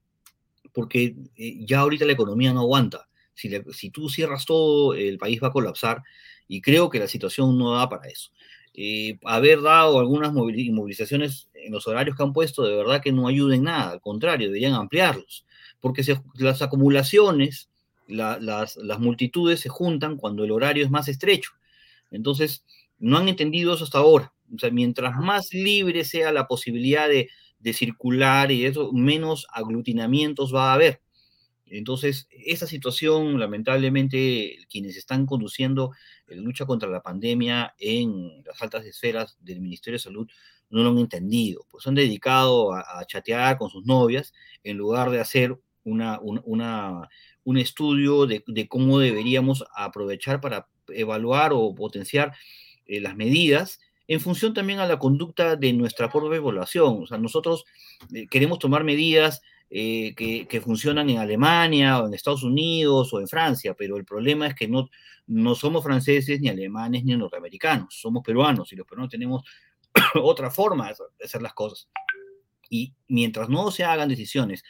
porque eh, ya ahorita la economía no aguanta. Si, si, tú cierras todo, el país va a colapsar y creo que la situación no da para eso. haber dado algunas movilizaciones en los horarios que han puesto, de verdad que no ayuden nada, al contrario, deberían ampliarlos, porque las acumulaciones las, multitudes se juntan cuando el horario es más estrecho. Entonces, no han entendido eso hasta ahora. O sea, mientras más libre sea la posibilidad de, circular y eso, menos aglutinamientos va a haber. Entonces, esa situación, lamentablemente, quienes están conduciendo la lucha contra la pandemia en las altas esferas del Ministerio de Salud no lo han entendido. Pues han dedicado a, chatear con sus novias en lugar de hacer una, una, un estudio de, cómo deberíamos aprovechar para evaluar o potenciar eh, las medidas en función también a la conducta de nuestra propia población. O sea, nosotros eh, queremos tomar medidas eh, que, funcionan en Alemania o en Estados Unidos o en Francia, pero el problema es que no, no somos franceses, ni alemanes, ni norteamericanos, somos peruanos y los peruanos tenemos <coughs> otra forma de hacer las cosas. Y mientras no se hagan decisiones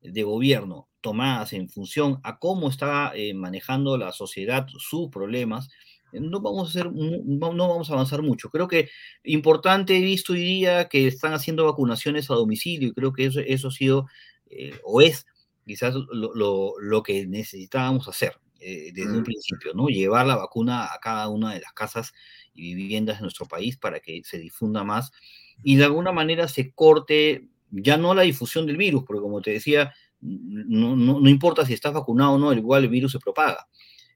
de gobierno tomadas en función a cómo está eh, manejando la sociedad sus problemas, eh, no vamos a hacer, no vamos a avanzar mucho. Creo que importante he visto hoy día que están haciendo vacunaciones a domicilio y creo que eso, eso ha sido eh, o es quizás lo, lo, que necesitábamos hacer desde un mm. principio, ¿no? Llevar la vacuna a cada una de las casas y viviendas de nuestro país para que se difunda más y de alguna manera se corte ya no la difusión del virus, porque como te decía, no, no, importa si estás vacunado o no, igual el virus se propaga,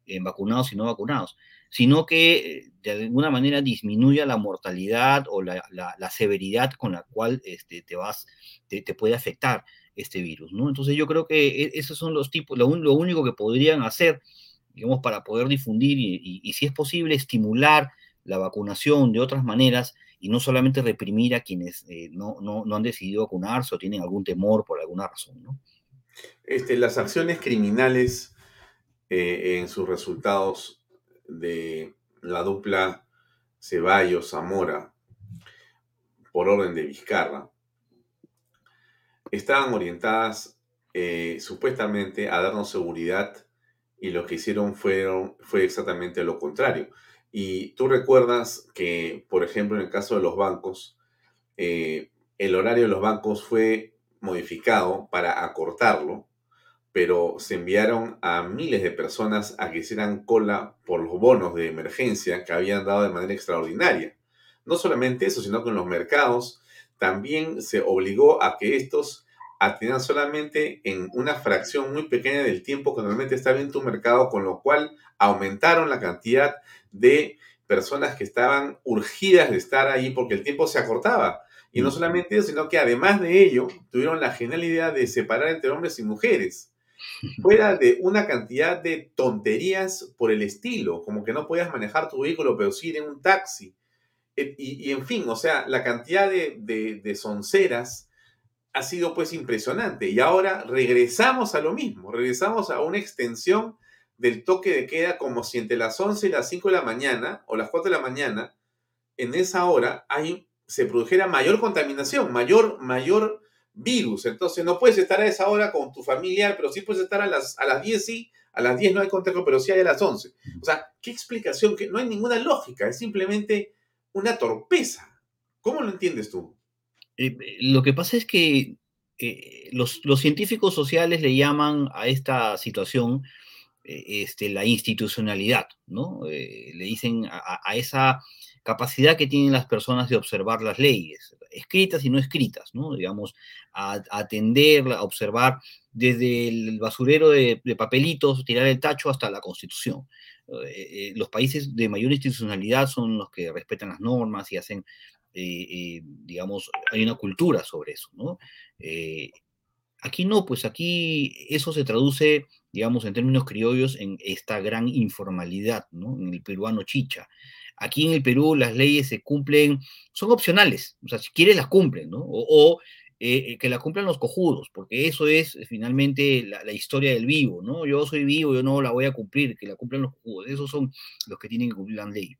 en vacunados y no vacunados, sino que de alguna manera disminuya la mortalidad o la, severidad con la cual este, te, vas, te, puede afectar este virus, ¿no? Entonces yo creo que e, esos son los tipos, lo, único que podrían hacer, digamos, para poder difundir y, si es posible estimular la vacunación de otras maneras y no solamente reprimir a quienes eh, no, no, han decidido vacunarse o tienen algún temor por alguna razón, ¿no? Este, las acciones criminales eh, en sus resultados de la dupla Ceballos-Zamora por orden de Vizcarra estaban orientadas eh, supuestamente a darnos seguridad y lo que hicieron fueron, fue exactamente lo contrario. Y tú recuerdas que, por ejemplo, en el caso de los bancos, eh, el horario de los bancos fue modificado para acortarlo pero se enviaron a miles de personas a que hicieran cola por los bonos de emergencia que habían dado de manera extraordinaria. No solamente eso, sino que en los mercados también se obligó a que estos atiendan solamente en una fracción muy pequeña del tiempo que normalmente está bien tu mercado, con lo cual aumentaron la cantidad de personas que estaban urgidas de estar ahí porque el tiempo se acortaba. Y no solamente eso, sino que además de ello, tuvieron la genial idea de separar entre hombres y mujeres <laughs> fuera de una cantidad de tonterías por el estilo, como que no podías manejar tu vehículo, pero sí ir en un taxi. Eh, y, en fin, o sea, la cantidad de, de, sonceras ha sido pues impresionante. Y ahora regresamos a lo mismo, regresamos a una extensión del toque de queda como si entre las 11 y las 5 de la mañana o las 4 de la mañana, en esa hora hay, se produjera mayor contaminación, mayor, mayor virus. Entonces no puedes estar a esa hora con tu familiar, pero sí puedes estar a las, a las 10, sí, a las 10 no hay contacto, pero sí hay a las 11. O sea, ¿qué explicación? Que no hay ninguna lógica, es simplemente una torpeza. ¿Cómo lo entiendes tú? Eh, lo que pasa es que eh, los, científicos sociales le llaman a esta situación eh, este, la institucionalidad, ¿no? le dicen a, esa capacidad que tienen las personas de observar las leyes, escritas y no escritas, ¿no? Digamos, a, atender, a observar desde el basurero de, papelitos, tirar el tacho hasta la constitución. Los países de mayor institucionalidad son los que respetan las normas y hacen, eh, digamos, hay una cultura sobre eso, ¿no? aquí no, pues aquí eso se traduce, digamos, en términos criollos, en esta gran informalidad, ¿no? En el peruano chicha. Aquí en el Perú las leyes se cumplen, son opcionales, o sea, si quieres las cumplen, ¿no? O, eh, que la cumplan los cojudos, porque eso es eh, finalmente la, historia del vivo, ¿no? Yo soy vivo, yo no la voy a cumplir, que la cumplan los cojudos, esos son los que tienen que cumplir la ley.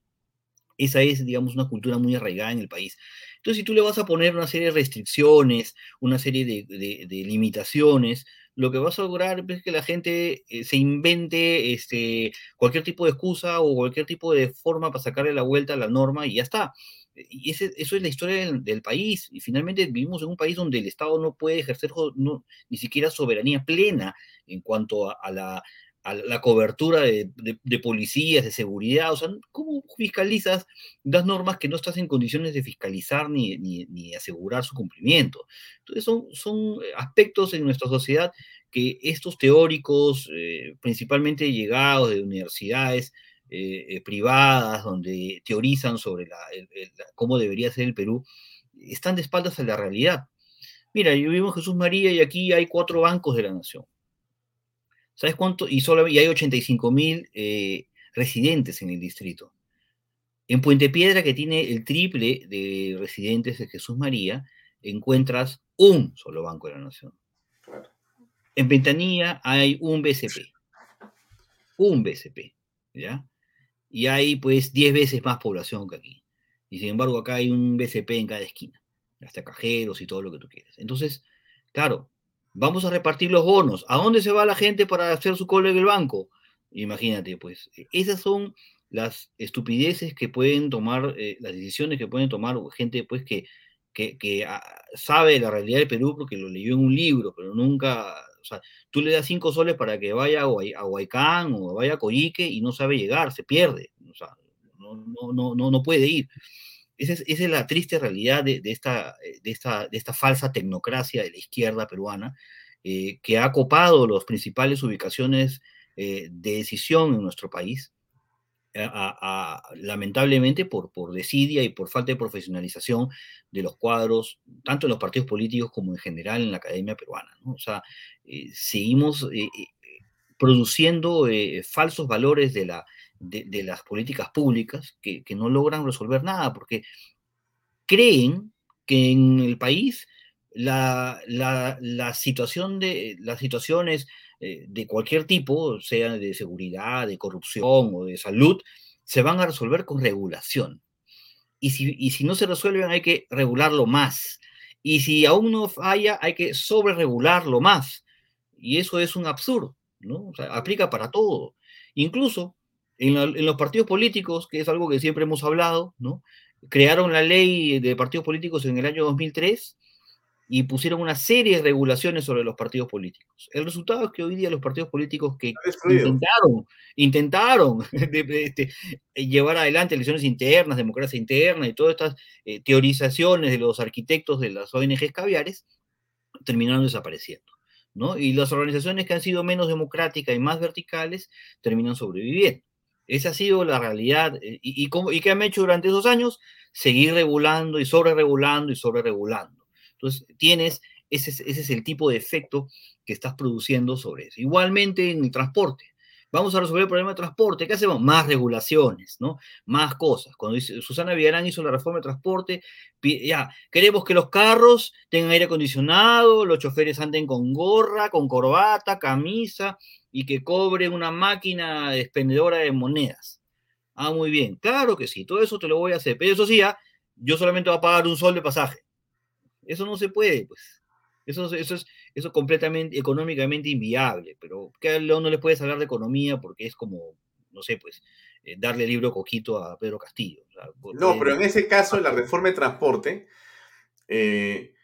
Esa es, digamos, una cultura muy arraigada en el país. Entonces, si tú le vas a poner una serie de restricciones, una serie de, limitaciones, lo que vas a lograr es que la gente eh, se invente este, cualquier tipo de excusa o cualquier tipo de forma para sacarle la vuelta a la norma y ya está. Y eso es la historia del, país. Y finalmente vivimos en un país donde el Estado no puede ejercer ni siquiera soberanía plena en cuanto a la a la cobertura de, policías, de seguridad, o sea, ¿cómo fiscalizas das normas que no estás en condiciones de fiscalizar ni, ni, asegurar su cumplimiento? Entonces son, son aspectos en nuestra sociedad que estos teóricos, eh, principalmente llegados de universidades eh, eh, privadas, donde teorizan sobre cómo debería ser el Perú, están de espaldas a la realidad. Mira, yo vivo en Jesús María y aquí hay cuatro bancos de la nación ¿Sabes cuánto? Y solo hay 85 mil eh, residentes en el distrito. En Puente Piedra, que tiene el triple de residentes de Jesús María, encuentras un solo Banco de la Nación. En Ventanilla hay un BCP. Un BCP, ¿ya? Y hay pues 10 veces más población que aquí. Y sin embargo acá hay un BCP en cada esquina. Hasta cajeros y todo lo que tú quieres. Entonces, claro, Vamos a repartir los bonos. ¿A dónde se va la gente para hacer su cola en el banco? Imagínate, pues, e, esas son las estupideces que pueden tomar, eh, las decisiones que pueden tomar gente, pues, que, que, ah, sabe la realidad del Perú porque lo leyó en un libro, pero nunca, o sea, tú le das cinco soles para que vaya a Huaycán o vaya a Coyique y no sabe llegar, se pierde, o sea, no, no, no, no puede ir. Esa es, la triste realidad de, esta, de, esta, de esta falsa tecnocracia de la izquierda peruana eh, que ha copado las principales ubicaciones eh, de decisión en nuestro país lamentablemente por, por desidia y por falta de profesionalización de los cuadros, tanto en los partidos políticos como en general en la academia peruana. O sea, eh, seguimos eh, eh, produciendo falsos valores de, la, de, las políticas públicas que, no logran resolver nada, porque creen que en el país la, la, situación de, las situaciones eh, de cualquier tipo, sea de seguridad, de corrupción o de salud, se van a resolver con regulación. Y si, y si no se resuelven, hay que regularlo más. Y si aún no falla, hay que sobreregularlo más. Y eso es un absurdo, ¿no? O sea, aplica para todo. Incluso en, en, los partidos políticos, que es algo que siempre hemos hablado, ¿no? Crearon la ley de partidos políticos en el año 2003 y pusieron una serie de regulaciones sobre los partidos políticos. El resultado es que hoy día los partidos políticos que intentaron, intentaron <laughs> este, llevar adelante elecciones internas, democracia interna y todas estas eh, teorizaciones de los arquitectos de las ONGs caviares, terminaron desapareciendo. ¿no? Y las organizaciones que han sido menos democráticas y más verticales terminan sobreviviendo. Esa ha sido la realidad. Eh, ¿Y, y, y qué han hecho durante esos años? Seguir regulando y sobre regulando y sobre regulando. Entonces, tienes, ese, ese es el tipo de efecto que estás produciendo sobre eso. Igualmente en el transporte. Vamos a resolver el problema de transporte. ¿Qué hacemos? Más regulaciones, ¿no? Más cosas. Cuando Susana Villarán hizo la reforma de transporte, ya, queremos que los carros tengan aire acondicionado, los choferes anden con gorra, con corbata, camisa y que cobren una máquina expendedora de monedas. Ah, muy bien. Claro que sí, todo eso te lo voy a hacer. Pero eso sí, ya, yo solamente voy a pagar un sol de pasaje. Eso no se puede, pues. Eso, eso es eso completamente económicamente inviable, pero que no le puedes hablar de economía porque es como, no sé, pues, eh, darle libro coquito a Pedro Castillo. no, pero en ese caso, la reforma de transporte eh,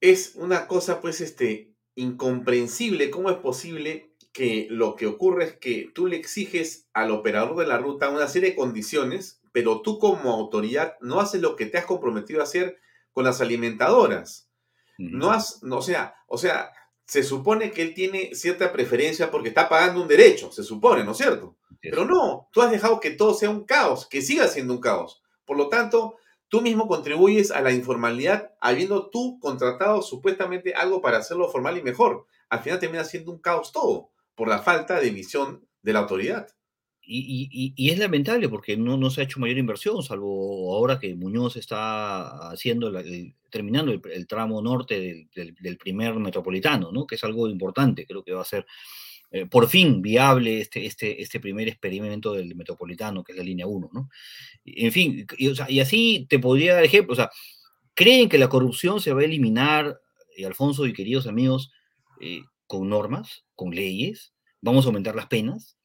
es una cosa, pues, este, incomprensible. ¿Cómo es posible que lo que ocurre es que tú le exiges al operador de la ruta una serie de condiciones, pero tú como autoridad no haces lo que te has comprometido a hacer con las alimentadoras. No has, no, o sea, o sea, se supone que él tiene cierta preferencia porque está pagando un derecho, se supone, ¿no es cierto? Pero no, tú has dejado que todo sea un caos, que siga siendo un caos. Por lo tanto, tú mismo contribuyes a la informalidad habiendo tú contratado supuestamente algo para hacerlo formal y mejor. Al final termina siendo un caos todo por la falta de visión de la autoridad. Y, es lamentable porque no, se ha hecho mayor inversión, salvo ahora que Muñoz está haciendo terminando el, tramo norte del, primer metropolitano, ¿no? que es algo importante, creo que va a ser eh, por fin viable este, este, este primer experimento del metropolitano, que es la línea 1. ¿no? En fin, y, así te podría dar ejemplos. O sea, ¿creen que la corrupción se va a eliminar, y Alfonso y queridos amigos, eh, con normas, con leyes? ¿Vamos a aumentar las penas?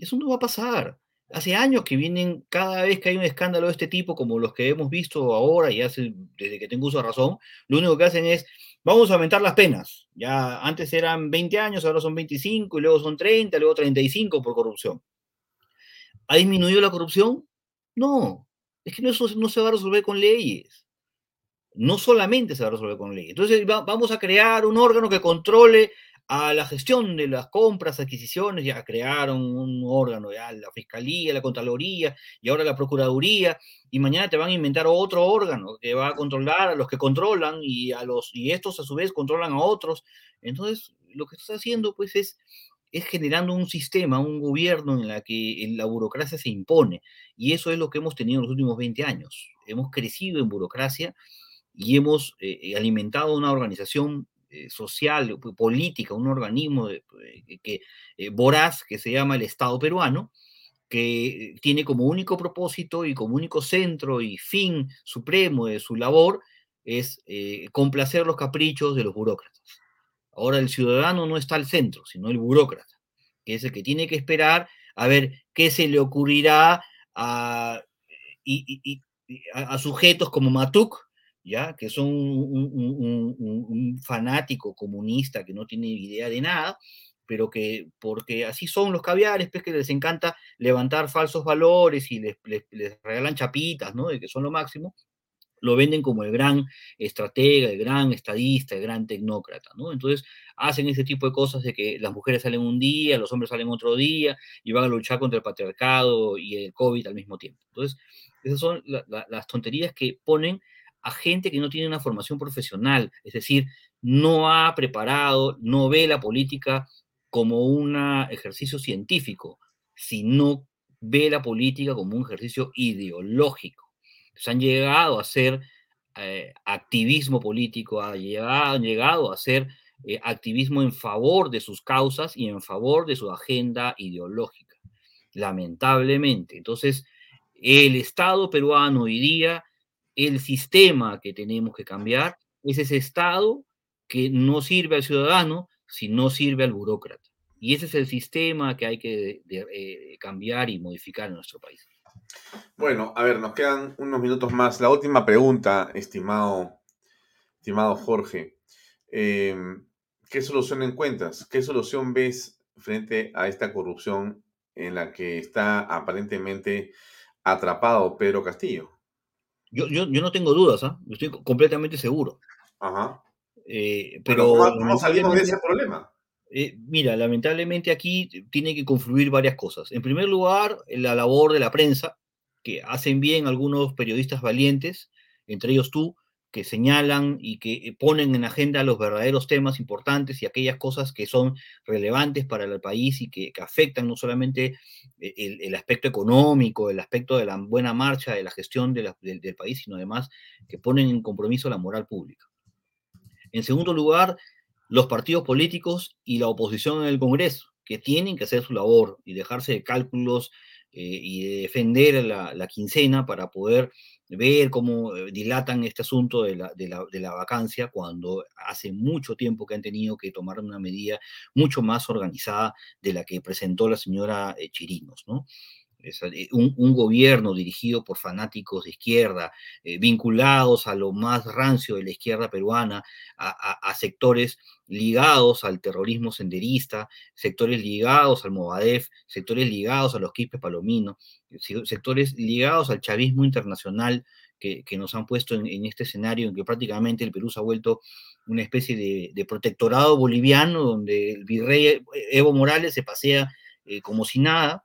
Eso no va a pasar. Hace años que vienen, cada vez que hay un escándalo de este tipo, como los que hemos visto ahora y hace, desde que tengo uso de razón, lo único que hacen es, vamos a aumentar las penas. Ya antes eran 20 años, ahora son 25, y luego son 30, luego 35 por corrupción. ¿Ha disminuido la corrupción? No, es que eso no se va a resolver con leyes. No solamente se va a resolver con leyes. Entonces vamos a crear un órgano que controle a la gestión de las compras, adquisiciones, ya crearon un órgano, ya la Fiscalía, la Contraloría y ahora la Procuraduría, y mañana te van a inventar otro órgano que va a controlar a los que controlan y, a los, y estos a su vez controlan a otros. Entonces, lo que estás haciendo pues es, es generando un sistema, un gobierno en la que la burocracia se impone, y eso es lo que hemos tenido en los últimos 20 años. Hemos crecido en burocracia y hemos eh, alimentado una organización eh, social, política, un organismo eh, que, eh, voraz que se llama el Estado peruano, que tiene como único propósito y como único centro y fin supremo de su labor es complacer los caprichos de los burócratas. Ahora el ciudadano no está al centro, sino el burócrata, que es el que tiene que esperar a ver qué se le ocurrirá a, a sujetos como Matuk, ¿ya? que son un, fanático comunista que no tiene idea de nada, pero que porque así son los caviares, pues que les encanta levantar falsos valores y les, regalan chapitas, ¿no? De que son lo máximo, lo venden como el gran estratega, el gran estadista, el gran tecnócrata, ¿no? Entonces hacen ese tipo de cosas de que las mujeres salen un día, los hombres salen otro día y van a luchar contra el patriarcado y el COVID al mismo tiempo. Entonces, esas son las tonterías que ponen a gente que no tiene una formación profesional, es decir, no ha preparado, no ve la política como un ejercicio científico, sino ve la política como un ejercicio ideológico. Se han llegado a hacer eh, activismo político, han llegado, a hacer eh, activismo en favor de sus causas y en favor de su agenda ideológica, lamentablemente. Entonces, el Estado peruano hoy día, el sistema que tenemos que cambiar, es ese Estado que no sirve al ciudadano, sino sirve al burócrata. Y ese es el sistema que hay que eh, cambiar y modificar en nuestro país. Bueno, a ver, nos quedan unos minutos más. La última pregunta, estimado, estimado Jorge. Em, ¿Qué solución encuentras? ¿Qué solución ves frente a esta corrupción en la que está aparentemente atrapado Pedro Castillo? Yo, yo, yo no tengo dudas, ¿ah? estoy completamente seguro. Ajá. Eh, pero, ¿cómo, salimos de ese problema? Eh, mira, lamentablemente aquí tiene que confluir varias cosas. En primer lugar, la labor de la prensa, que hacen bien algunos periodistas valientes, entre ellos tú, que señalan y que ponen en agenda los verdaderos temas importantes y aquellas cosas que son relevantes para el país y que, afectan no solamente eh, el, aspecto económico, el aspecto de la buena marcha de la gestión del país, sino además que ponen en compromiso la moral pública. En segundo lugar, los partidos políticos y la oposición en el Congreso, que tienen que hacer su labor y dejarse de cálculos eh, y de defender la, quincena para poder ver cómo eh, dilatan este asunto de la, de, la, de la, vacancia cuando hace mucho tiempo que han tenido que tomar una medida mucho más organizada de la que presentó la señora eh, Chirinos, ¿no? Eh, un, gobierno dirigido por fanáticos de izquierda, eh, vinculados a lo más rancio de la izquierda peruana, a, sectores ligados al terrorismo senderista, sectores ligados al Movadef, sectores ligados a los Quispe Palomino, sectores ligados al chavismo internacional que, nos han puesto en, este escenario en que prácticamente el Perú se ha vuelto una especie de, protectorado boliviano donde el virrey Evo Morales se pasea eh, como si nada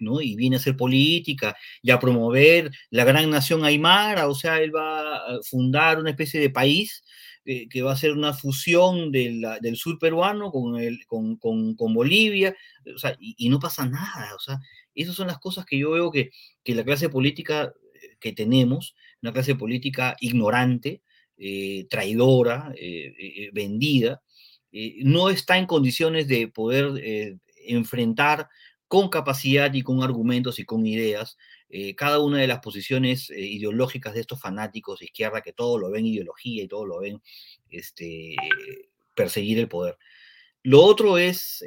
y viene a hacer política y a promover la gran nación aymara, o sea, él va a fundar una especie de país eh, que va a ser una fusión del sur peruano con, el, con, Bolivia, o sea, y, no pasa nada, o sea, esas son las cosas que yo veo que, la clase política eh, que tenemos, una clase política ignorante, eh, traidora, vendida, no está en condiciones de poder enfrentar con capacidad y con argumentos y con ideas, eh, cada una de las posiciones eh, ideológicas de estos fanáticos de izquierda que todo lo ven ideología y todo lo ven este, perseguir el poder. Lo otro es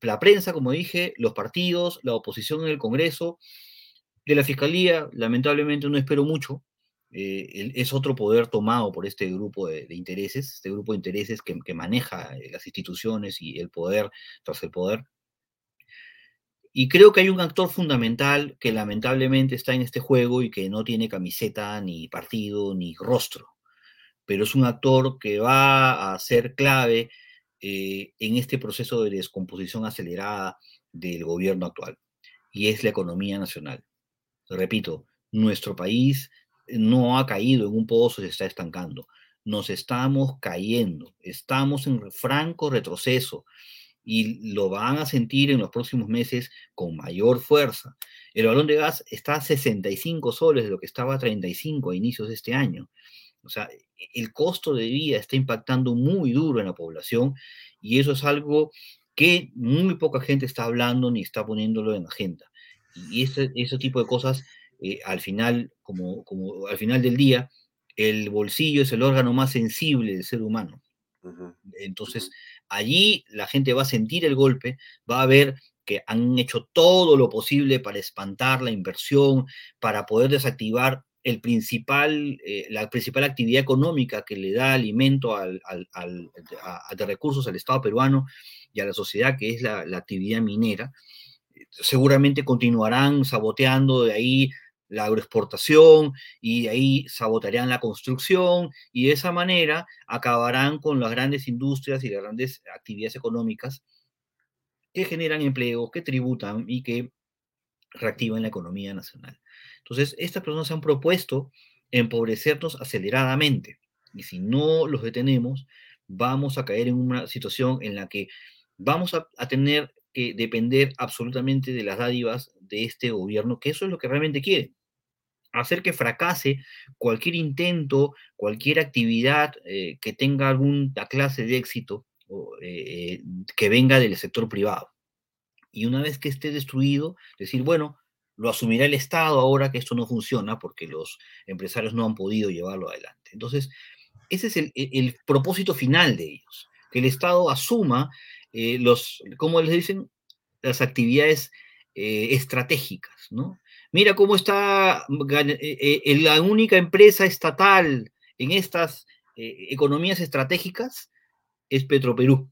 la prensa, como dije, los partidos, la oposición en el Congreso, de la Fiscalía, lamentablemente no espero mucho, eh, es otro poder tomado por este grupo de, intereses, este grupo de intereses que, que maneja las instituciones y el poder tras el poder. Y creo que hay un actor fundamental que lamentablemente está en este juego y que no tiene camiseta, ni partido, ni rostro, pero es un actor que va a ser clave eh, en este proceso de descomposición acelerada del gobierno actual, y es la economía nacional. Repito, nuestro país no ha caído en un pozo, se está estancando. Nos estamos cayendo, estamos en franco retroceso y lo van a sentir en los próximos meses con mayor fuerza. El balón de gas está a 65 soles de lo que estaba a 35 a inicios de este año. O sea, el costo de vida está impactando muy duro en la población y eso es algo que muy poca gente está hablando ni está poniéndolo en agenda. Y ese, ese tipo de cosas, eh, al final, como, como al final del día, el bolsillo es el órgano más sensible del ser humano. Entonces, allí la gente va a sentir el golpe, va a ver que han hecho todo lo posible para espantar la inversión, para poder desactivar el principal, eh, la principal actividad económica que le da alimento al, de recursos al Estado peruano y a la sociedad, que es la, actividad minera. Seguramente continuarán saboteando de ahí la agroexportación y ahí sabotarían la construcción y de esa manera acabarán con las grandes industrias y las grandes actividades económicas que generan empleo, que tributan y que reactivan la economía nacional. Entonces, estas personas han propuesto empobrecernos aceleradamente y si no los detenemos, vamos a caer en una situación en la que vamos a, a tener que depender absolutamente de las dádivas de este gobierno, que eso es lo que realmente quiere hacer que fracase cualquier intento, cualquier actividad eh, que tenga alguna clase de éxito eh, que venga del sector privado. Y una vez que esté destruido, decir, bueno, lo asumirá el Estado ahora que esto no funciona porque los empresarios no han podido llevarlo adelante. Entonces, ese es el, propósito final de ellos, que el Estado asuma eh, los, ¿cómo les dicen? Las actividades estratégicas, ¿no? Mira cómo está eh, eh, la única empresa estatal en estas eh, economías estratégicas es Petroperú,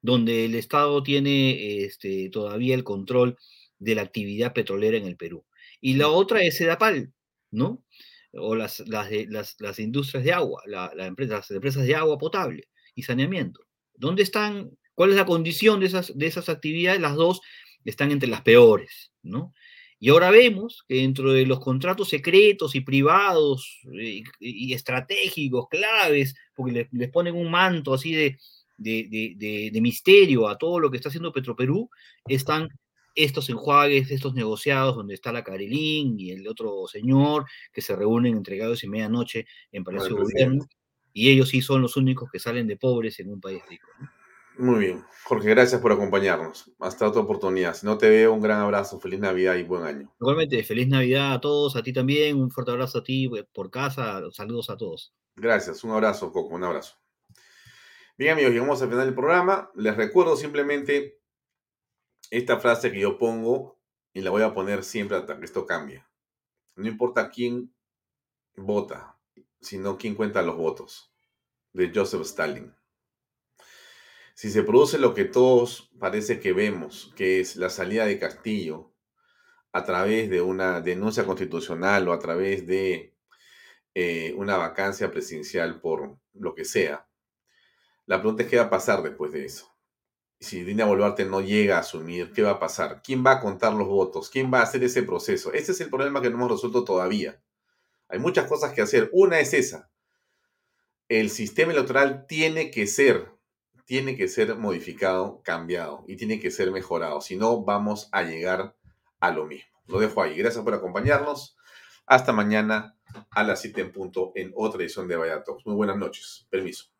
donde el Estado tiene este, todavía el control de la actividad petrolera en el Perú. Y la otra es Sedapal, ¿no? O las, las, industrias de agua, la, las empresas de agua potable y saneamiento. ¿Dónde están? ¿Cuál es la condición de esas, de esas actividades? Las dos están entre las peores, ¿no? Y ahora vemos que dentro de los contratos secretos y privados eh, y, estratégicos, claves, porque les, ponen un manto así de, de, misterio a todo lo que está haciendo Petroperú, están estos enjuagues, estos negociados donde está la Carelín y el otro señor que se reúnen entregados y medianoche en Palacio de Gobierno, y ellos sí son los únicos que salen de pobres en un país rico. Muy bien. Jorge, gracias por acompañarnos. Hasta otra oportunidad. Si no te veo, un gran abrazo, feliz Navidad y buen año. Igualmente, feliz Navidad a todos, a ti también, un fuerte abrazo a ti eh, por casa, saludos a todos. Gracias, un abrazo, Coco, un abrazo. Bien, amigos, llegamos al final del programa. Les recuerdo simplemente esta frase que yo pongo y la voy a poner siempre hasta que esto cambie. No importa quién vota, sino quién cuenta los votos. De Joseph Stalin si se produce lo que todos parece que vemos, que es la salida de Castillo a través de una denuncia constitucional o a través de eh, una vacancia presidencial por lo que sea, la pregunta es qué va a pasar después de eso. Si Dina Boluarte no llega a asumir, ¿qué va a pasar? ¿Quién va a contar los votos? ¿Quién va a hacer ese proceso? Ese es el problema que no hemos resuelto todavía. Hay muchas cosas que hacer. Una es esa. El sistema electoral tiene que ser tiene que ser modificado, cambiado y tiene que ser mejorado. Si no, vamos a llegar a lo mismo. Lo dejo ahí. Gracias por acompañarnos. Hasta mañana a las 7 en punto en otra edición de Vaya Muy buenas noches. Permiso.